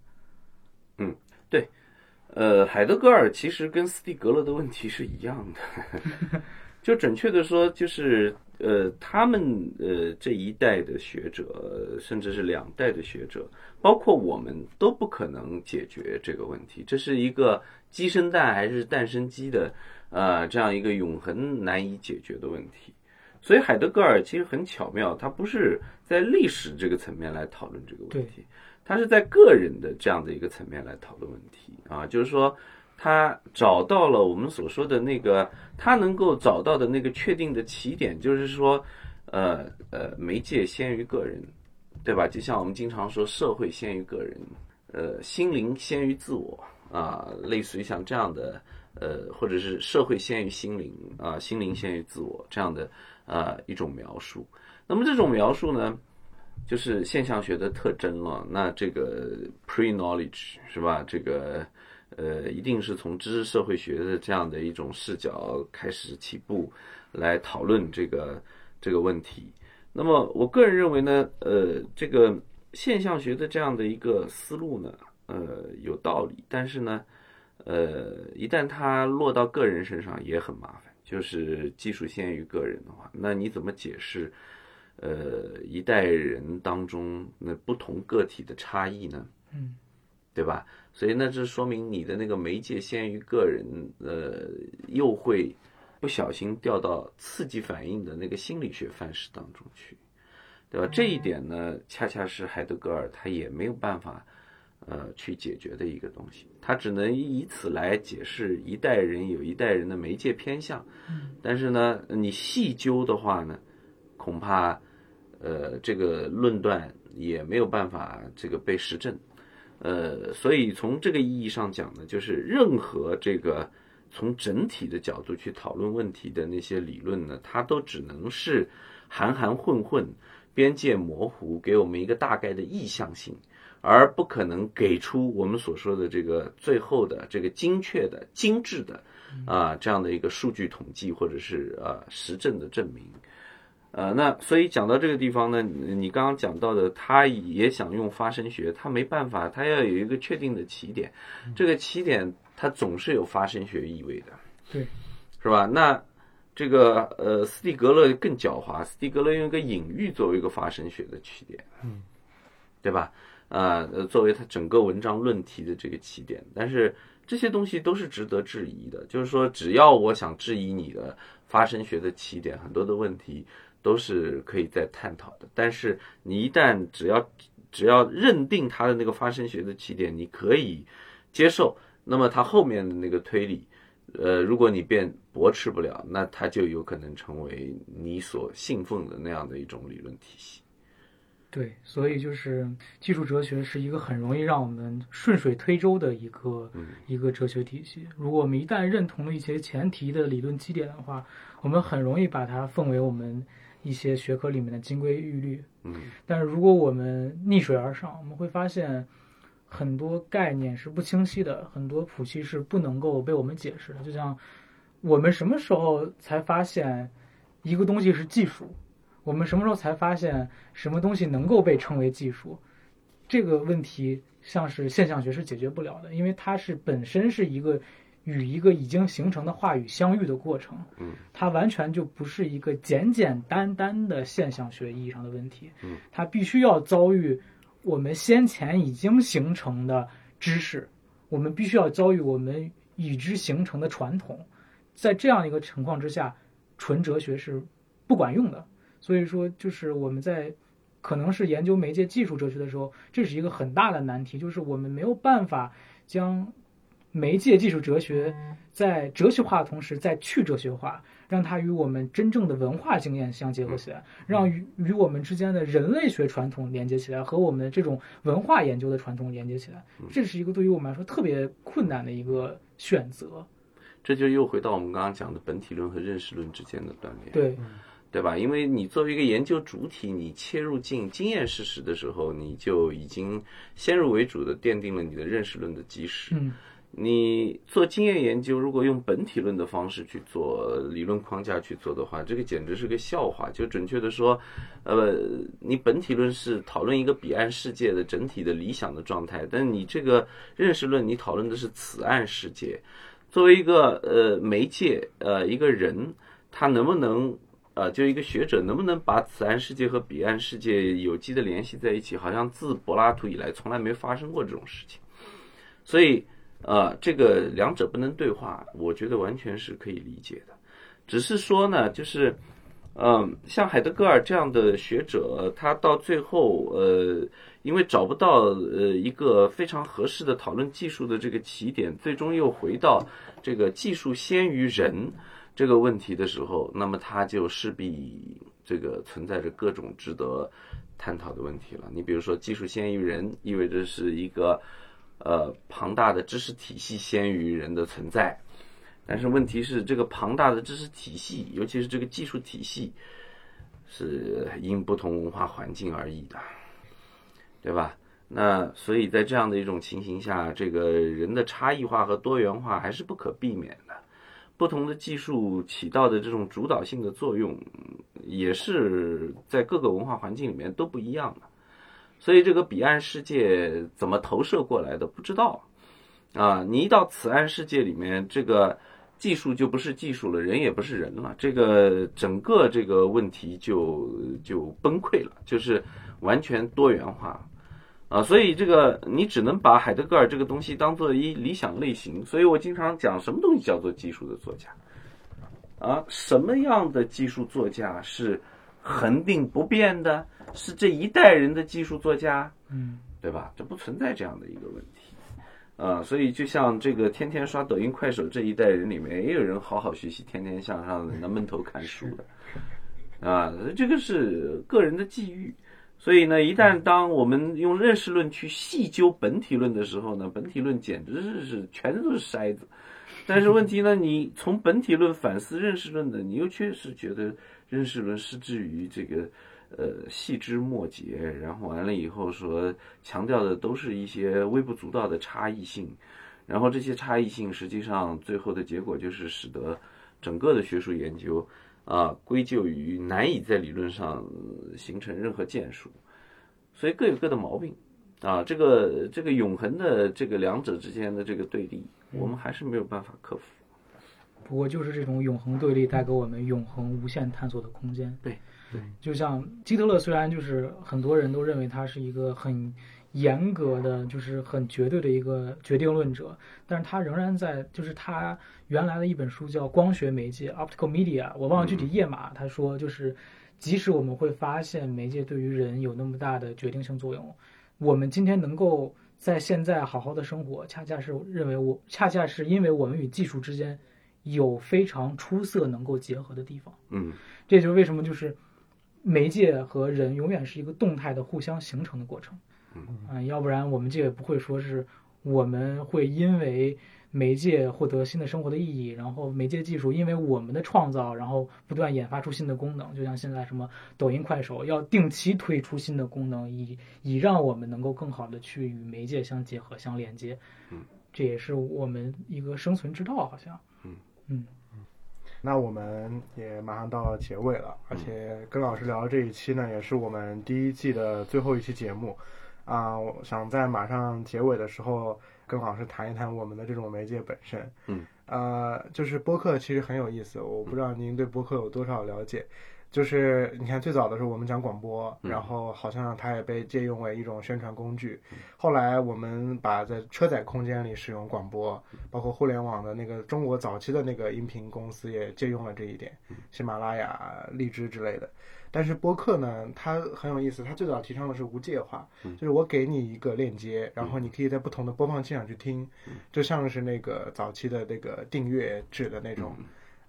呃，海德格尔其实跟斯蒂格勒的问题是一样的，就准确的说，就是呃，他们呃这一代的学者，呃甚至是两代的学者，包括我们都不可能解决这个问题。这是一个鸡生蛋还是蛋生鸡的呃这样一个永恒难以解决的问题。所以海德格尔其实很巧妙，他不是在历史这个层面来讨论这个问题，他是在个人的这样的一个层面来讨论问题啊，就是说他找到了我们所说的那个，他能够找到的那个确定的起点，就是说，呃呃，媒介先于个人，对吧？就像我们经常说，社会先于个人，呃，心灵先于自我啊，类似于像这样的，呃，或者是社会先于心灵啊，心灵先于自我这样的呃一种描述。那么这种描述呢，就是现象学的特征了。那这个 pre knowledge 是吧？这个呃，一定是从知识社会学的这样的一种视角开始起步，来讨论这个这个问题。那么我个人认为呢，呃，这个现象学的这样的一个思路呢，呃，有道理，但是呢，呃，一旦它落到个人身上也很麻烦。就是技术先于个人的话，那你怎么解释？呃，一代人当中那不同个体的差异呢？嗯，对吧？所以那这说明你的那个媒介先于个人，呃，又会不小心掉到刺激反应的那个心理学范式当中去，对吧？这一点呢，恰恰是海德格尔他也没有办法，呃，去解决的一个东西，他只能以此来解释一代人有一代人的媒介偏向，但是呢，你细究的话呢，恐怕。呃，这个论断也没有办法这个被实证，呃，所以从这个意义上讲呢，就是任何这个从整体的角度去讨论问题的那些理论呢，它都只能是含含混混、边界模糊，给我们一个大概的意向性，而不可能给出我们所说的这个最后的这个精确的、精致的啊、这样的一个数据统计或者是呃实证的证明。呃，那所以讲到这个地方呢，你你刚刚讲到的，他也想用发生学，他没办法，他要有一个确定的起点，这个起点它总是有发生学意味的，对，是吧？那这个呃，斯蒂格勒更狡猾，斯蒂格勒用一个隐喻作为一个发生学的起点，嗯，对吧？啊，呃，作为他整个文章论题的这个起点。但是这些东西都是值得质疑的，就是说，只要我想质疑你的发生学的起点，很多的问题都是可以再探讨的。但是你一旦只要只要认定它的那个发生学的起点，你可以接受，那么它后面的那个推理。呃，如果你辩驳斥不了，那它就有可能成为你所信奉的那样的一种理论体系。对，所以就是技术哲学是一个很容易让我们顺水推舟的一个、一个哲学体系。如果我们一旦认同了一些前提的理论基点的话，我们很容易把它奉为我们一些学科里面的金规玉律。嗯，但是如果我们逆水而上，我们会发现。很多概念是不清晰的，很多谱系是不能够被我们解释的。就像我们什么时候才发现一个东西是技术？我们什么时候才发现什么东西能够被称为技术？这个问题像是现象学是解决不了的，因为它是本身是一个与一个已经形成的话语相遇的过程。嗯，它完全就不是一个简简单单的现象学意义上的问题。嗯，它必须要遭遇。我们先前已经形成的知识，我们必须要遭遇我们已知形成的传统，在这样一个情况之下，纯哲学是不管用的。所以说，就是我们在可能是研究媒介技术哲学的时候，这是一个很大的难题，就是我们没有办法将媒介技术哲学在哲学化的同时再去哲学化。让它与我们真正的文化经验相结合起来，让与与我们之间的人类学传统连接起来，和我们这种文化研究的传统连接起来，这是一个对于我们来说特别困难的一个选择。这就又回到我们刚刚讲的本体论和认识论之间的断裂，对，对吧？因为你作为一个研究主体，你切入进经验事实的时候，你就已经先入为主的奠定了你的认识论的基石。嗯。你做经验研究，如果用本体论的方式去做理论框架去做的话，这个简直是个笑话。就准确的说，呃，你本体论是讨论一个彼岸世界的整体的理想的状态，但你这个认识论，你讨论的是此岸世界。作为一个呃媒介，呃一个人，他能不能呃就一个学者能不能把此岸世界和彼岸世界有机的联系在一起？好像自柏拉图以来从来没发生过这种事情，所以。呃，这个两者不能对话，我觉得完全是可以理解的。只是说呢，就是，嗯，像海德格尔这样的学者，他到最后，呃，因为找不到呃一个非常合适的讨论技术的这个起点，最终又回到这个技术先于人这个问题的时候，那么他就势必这个存在着各种值得探讨的问题了。你比如说，技术先于人，意味着是一个。呃，庞大的知识体系先于人的存在，但是问题是，这个庞大的知识体系，尤其是这个技术体系，是因不同文化环境而异的，对吧？那所以在这样的一种情形下，这个人的差异化和多元化还是不可避免的。不同的技术起到的这种主导性的作用，也是在各个文化环境里面都不一样的。所以这个彼岸世界怎么投射过来的不知道，啊，你一到此岸世界里面，这个技术就不是技术了，人也不是人了，这个整个这个问题就就崩溃了，就是完全多元化，啊，所以这个你只能把海德格尔这个东西当做一理想类型。所以我经常讲，什么东西叫做技术的作家？啊，什么样的技术作家是恒定不变的？是这一代人的技术作家，嗯，对吧？这不存在这样的一个问题，啊，所以就像这个天天刷抖音、快手这一代人里面，也有人好好学习、天天向上的、能闷头看书的，啊，这个是个人的际遇。所以呢，一旦当我们用认识论去细究本体论的时候呢，本体论简直是是全都是筛子。但是问题呢，你从本体论反思认识论的，你又确实觉得认识论失之于这个。呃，细枝末节，然后完了以后说强调的都是一些微不足道的差异性，然后这些差异性实际上最后的结果就是使得整个的学术研究啊归咎于难以在理论上形成任何建树，所以各有各的毛病啊，这个这个永恒的这个两者之间的这个对立，我们还是没有办法克服。不过就是这种永恒对立带给我们永恒无限探索的空间。对。对，就像基特勒，虽然就是很多人都认为他是一个很严格的，就是很绝对的一个决定论者，但是他仍然在，就是他原来的一本书叫《光学媒介》（Optical Media），我忘了具体页码。他说，就是即使我们会发现媒介对于人有那么大的决定性作用，我们今天能够在现在好好的生活，恰恰是认为我，恰恰是因为我们与技术之间有非常出色能够结合的地方。嗯这就是为什么就是媒介和人永远是一个动态的互相形成的过程。嗯、要不然我们这也不会说是我们会因为媒介获得新的生活的意义，然后媒介技术因为我们的创造，然后不断研发出新的功能。就像现在什么抖音、快手要定期推出新的功能，以以让我们能够更好的去与媒介相结合、相连接。嗯，这也是我们一个生存之道，好像。嗯嗯那我们也马上到结尾了，而且跟老师聊的这一期呢，也是我们第一季的最后一期节目。啊，我想在马上结尾的时候跟老师谈一谈我们的这种媒介本身。嗯，呃，就是播客其实很有意思，我不知道您对播客有多少了解。就是你看，最早的时候我们讲广播，嗯然后好像它也被借用为一种宣传工具。后来我们把在车载空间里使用广播，包括互联网的那个中国早期的那个音频公司也借用了这一点，喜马拉雅、荔枝之类的。但是播客呢，它很有意思，它最早提倡的是无界化，就是我给你一个链接，然后你可以在不同的播放器上去听，就像是那个早期的那个订阅制的那种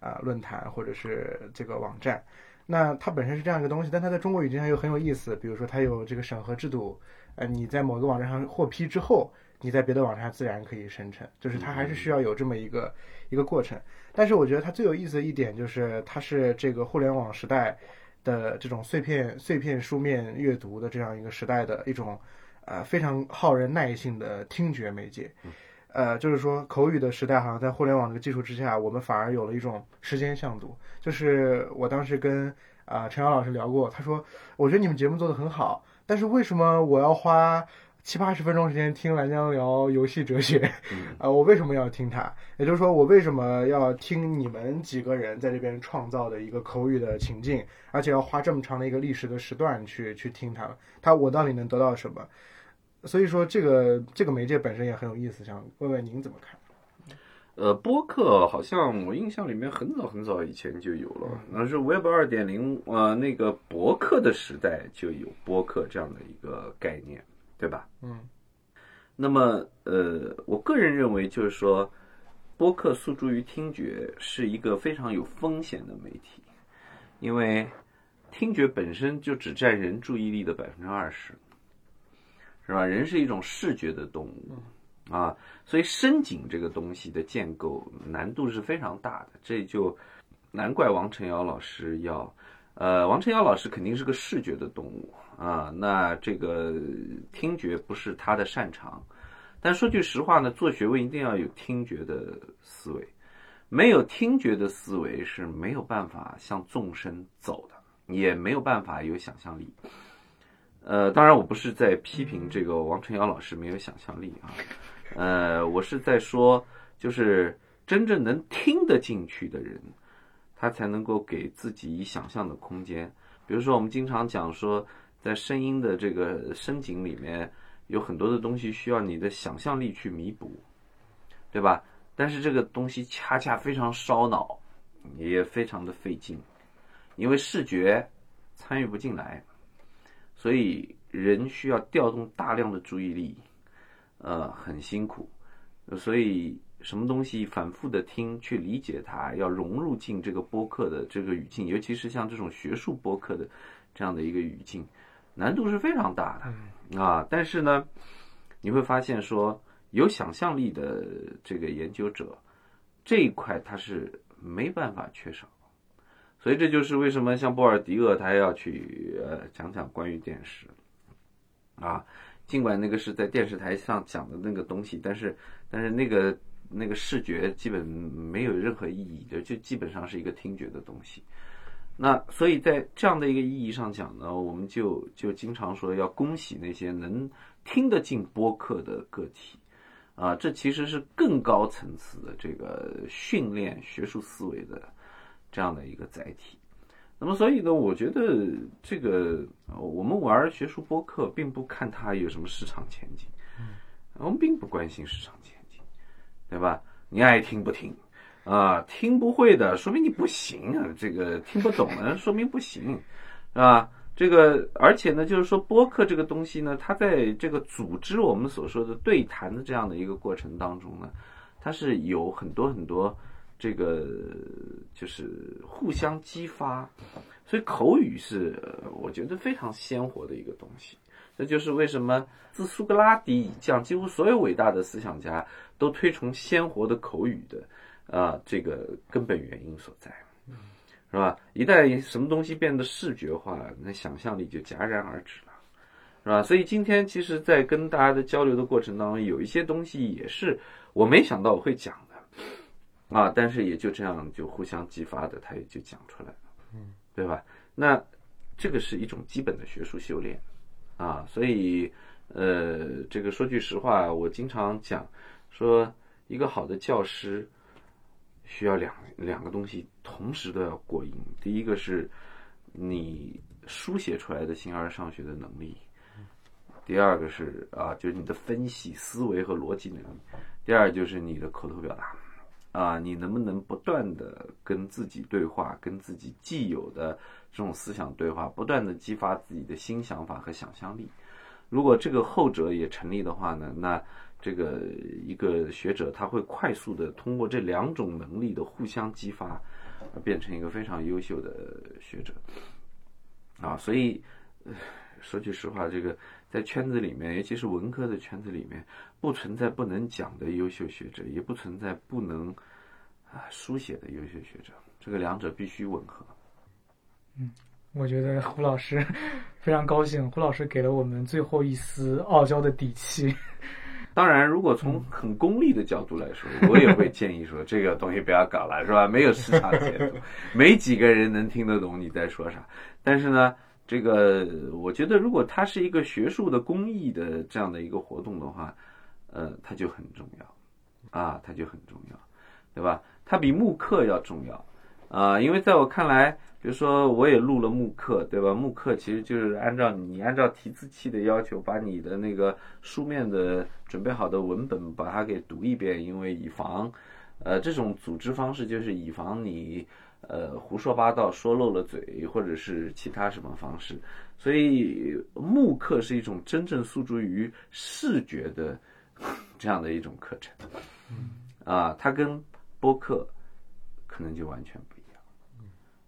啊、论坛或者是这个网站。那它本身是这样一个东西，但它在中国语境上又很有意思。比如说，它有这个审核制度，呃，你在某个网站上获批之后，你在别的网站上自然可以生成，就是它还是需要有这么一个一个过程。但是我觉得它最有意思的一点就是，它是这个互联网时代的这种碎片碎片书面阅读的这样一个时代的一种呃非常耗人耐性的听觉媒介。呃，就是说口语的时代，好像在互联网这个技术之下，我们反而有了一种时间向度。就是我当时跟啊、陈阳老师聊过，他说，我觉得你们节目做的很好，但是为什么我要花七八十分钟时间听蓝江聊游戏哲学？啊、我为什么要听他？也就是说，我为什么要听你们几个人在这边创造的一个口语的情境，而且要花这么长的一个历史的时段去去听它？它我到底能得到什么？所以说，这个这个媒介本身也很有意思，想问问您怎么看？呃，播客好像我印象里面很早很早以前就有了，那是 Web 二点零，呃，那个博客的时代就有播客这样的一个概念，对吧？嗯。那么，呃，我个人认为就是说，播客诉诸于听觉是一个非常有风险的媒体，因为听觉本身就只占人注意力的百分之二十，是吧？人是一种视觉的动物。啊，所以深井这个东西的建构难度是非常大的，这就难怪王晨瑶老师要，呃，王晨瑶老师肯定是个视觉的动物啊，那这个听觉不是他的擅长，但说句实话呢，做学问一定要有听觉的思维，没有听觉的思维是没有办法向纵深走的，也没有办法有想象力。呃，当然我不是在批评这个王晨瑶老师没有想象力啊。呃，我是在说，就是真正能听得进去的人，他才能够给自己以想象的空间。比如说，我们经常讲说，在声音的这个深井里面，有很多的东西需要你的想象力去弥补，对吧？但是这个东西恰恰非常烧脑，也非常的费劲，因为视觉参与不进来，所以人需要调动大量的注意力。呃，很辛苦，所以什么东西反复的听，去理解它，要融入进这个播客的这个语境，尤其是像这种学术播客的这样的一个语境，难度是非常大的啊。但是呢，你会发现说，有想象力的这个研究者这一块他是没办法缺少，所以这就是为什么像波尔迪厄他要去呃讲讲关于电视啊。尽管那个是在电视台上讲的那个东西，但是但是那个那个视觉基本没有任何意义的，就基本上是一个听觉的东西。那所以在这样的一个意义上讲呢，我们就就经常说要恭喜那些能听得进播客的个体啊，这其实是更高层次的这个训练学术思维的这样的一个载体。那么所以呢，我觉得这个呃我们玩学术播客，并不看它有什么市场前景，我们并不关心市场前景，对吧？你爱听不听啊？听不会的，说明你不行啊；这个听不懂的，说明不行，是吧？这个，而且呢，就是说播客这个东西呢，它在这个组织我们所说的对谈的这样的一个过程当中呢，它是有很多很多这个就是互相激发，所以口语是呃我觉得非常鲜活的一个东西。这就是为什么自苏格拉底以降，几乎所有伟大的思想家都推崇鲜活的口语的啊、这个根本原因所在。是吧？一旦什么东西变得视觉化，那想象力就戛然而止了，是吧？所以今天其实，在跟大家的交流的过程当中，有一些东西也是我没想到我会讲的，啊，但是也就这样就互相激发的，他也就讲出来了，嗯，对吧？那这个是一种基本的学术修炼，啊，所以呃，这个说句实话，我经常讲说，一个好的教师。需要两两个东西同时都要过硬。第一个是你书写出来的形而上学的能力，第二个是啊，就是你的分析思维和逻辑能力，第二就是你的口头表达啊，你能不能不断的跟自己对话，跟自己既有的这种思想对话，不断的激发自己的新想法和想象力。如果这个后者也成立的话呢，那这个一个学者他会快速的通过这两种能力的互相激发，变成一个非常优秀的学者。啊，所以说句实话，这个在圈子里面，尤其是文科的圈子里面，不存在不能讲的优秀学者，也不存在不能啊书写的优秀学者，这个两者必须吻合。嗯我觉得胡老师非常高兴，胡老师给了我们最后一丝傲娇的底气。当然，如果从很功利的角度来说，我也会建议说，这个东西不要搞了，是吧？没有市场前途，没几个人能听得懂你在说啥。但是呢，这个我觉得，如果它是一个学术的公益的这样的一个活动的话，呃，它就很重要啊，它就很重要，对吧？它比慕课要重要啊，因为在我看来。比如说，我也录了慕课，对吧？慕课其实就是按照你按照提字器的要求，把你的那个书面的准备好的文本把它给读一遍，因为以防，呃，这种组织方式就是以防你呃胡说八道说漏了嘴，或者是其他什么方式。所以慕课是一种真正诉诸于视觉的这样的一种课程，啊，它跟播客可能就完全不一样。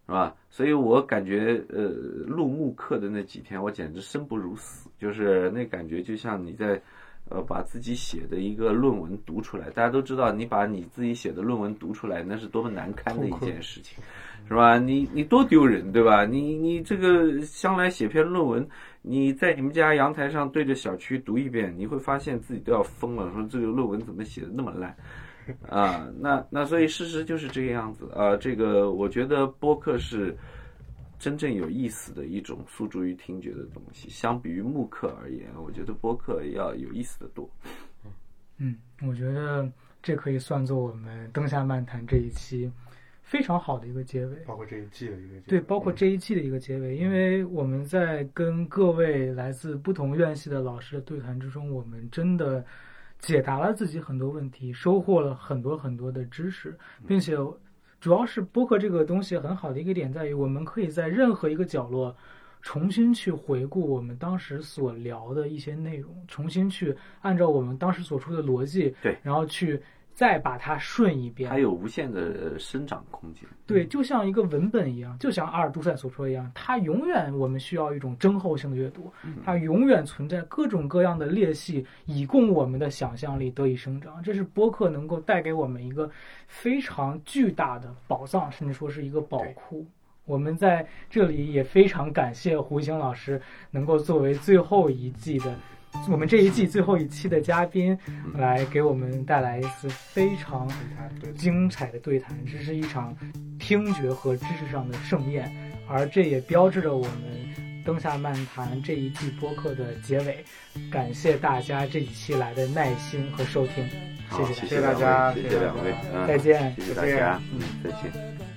是吧？所以我感觉，呃，录慕课的那几天，我简直生不如死，就是那感觉，就像你在，呃，把自己写的一个论文读出来。大家都知道，你把你自己写的论文读出来，那是多么难堪的一件事情，是吧？你你多丢人，对吧？你你这个将来写篇论文，你在你们家阳台上对着小区读一遍，你会发现自己都要疯了，说这个论文怎么写的那么烂。啊，那那所以事实就是这个样子啊。这个我觉得播客是真正有意思的一种诉诸于听觉的东西。相比于慕课而言，我觉得播客要有意思的多。嗯，我觉得这可以算作我们《灯下漫谈》这一期非常好的一个结尾。包括这一季的一个结尾对，包括这一季的一个结尾，因为我们在跟各位来自不同院系的老师的对谈之中，我们真的。解答了自己很多问题，收获了很多很多的知识，并且主要是播客这个东西很好的一个点在于，我们可以在任何一个角落重新去回顾我们当时所聊的一些内容，重新去按照我们当时所出的逻辑，对，然后去再把它顺一遍，还有无限的生长空间。对，就像一个文本一样，就像阿尔都塞所说一样，它永远我们需要一种增厚性的阅读，它永远存在各种各样的裂隙，以供我们的想象力得以生长。这是播客能够带给我们一个非常巨大的宝藏，甚至说是一个宝库。我们在这里也非常感谢胡一星老师能够作为最后一季的。我们这一季最后一期的嘉宾，来给我们带来一次非常精彩的对谈，这是一场听觉和知识上的盛宴，而这也标志着我们《灯下漫谈》这一季播客的结尾。感谢大家这一期来的耐心和收听，谢谢谢大家，谢谢两位，再见，谢谢大家，嗯，再见。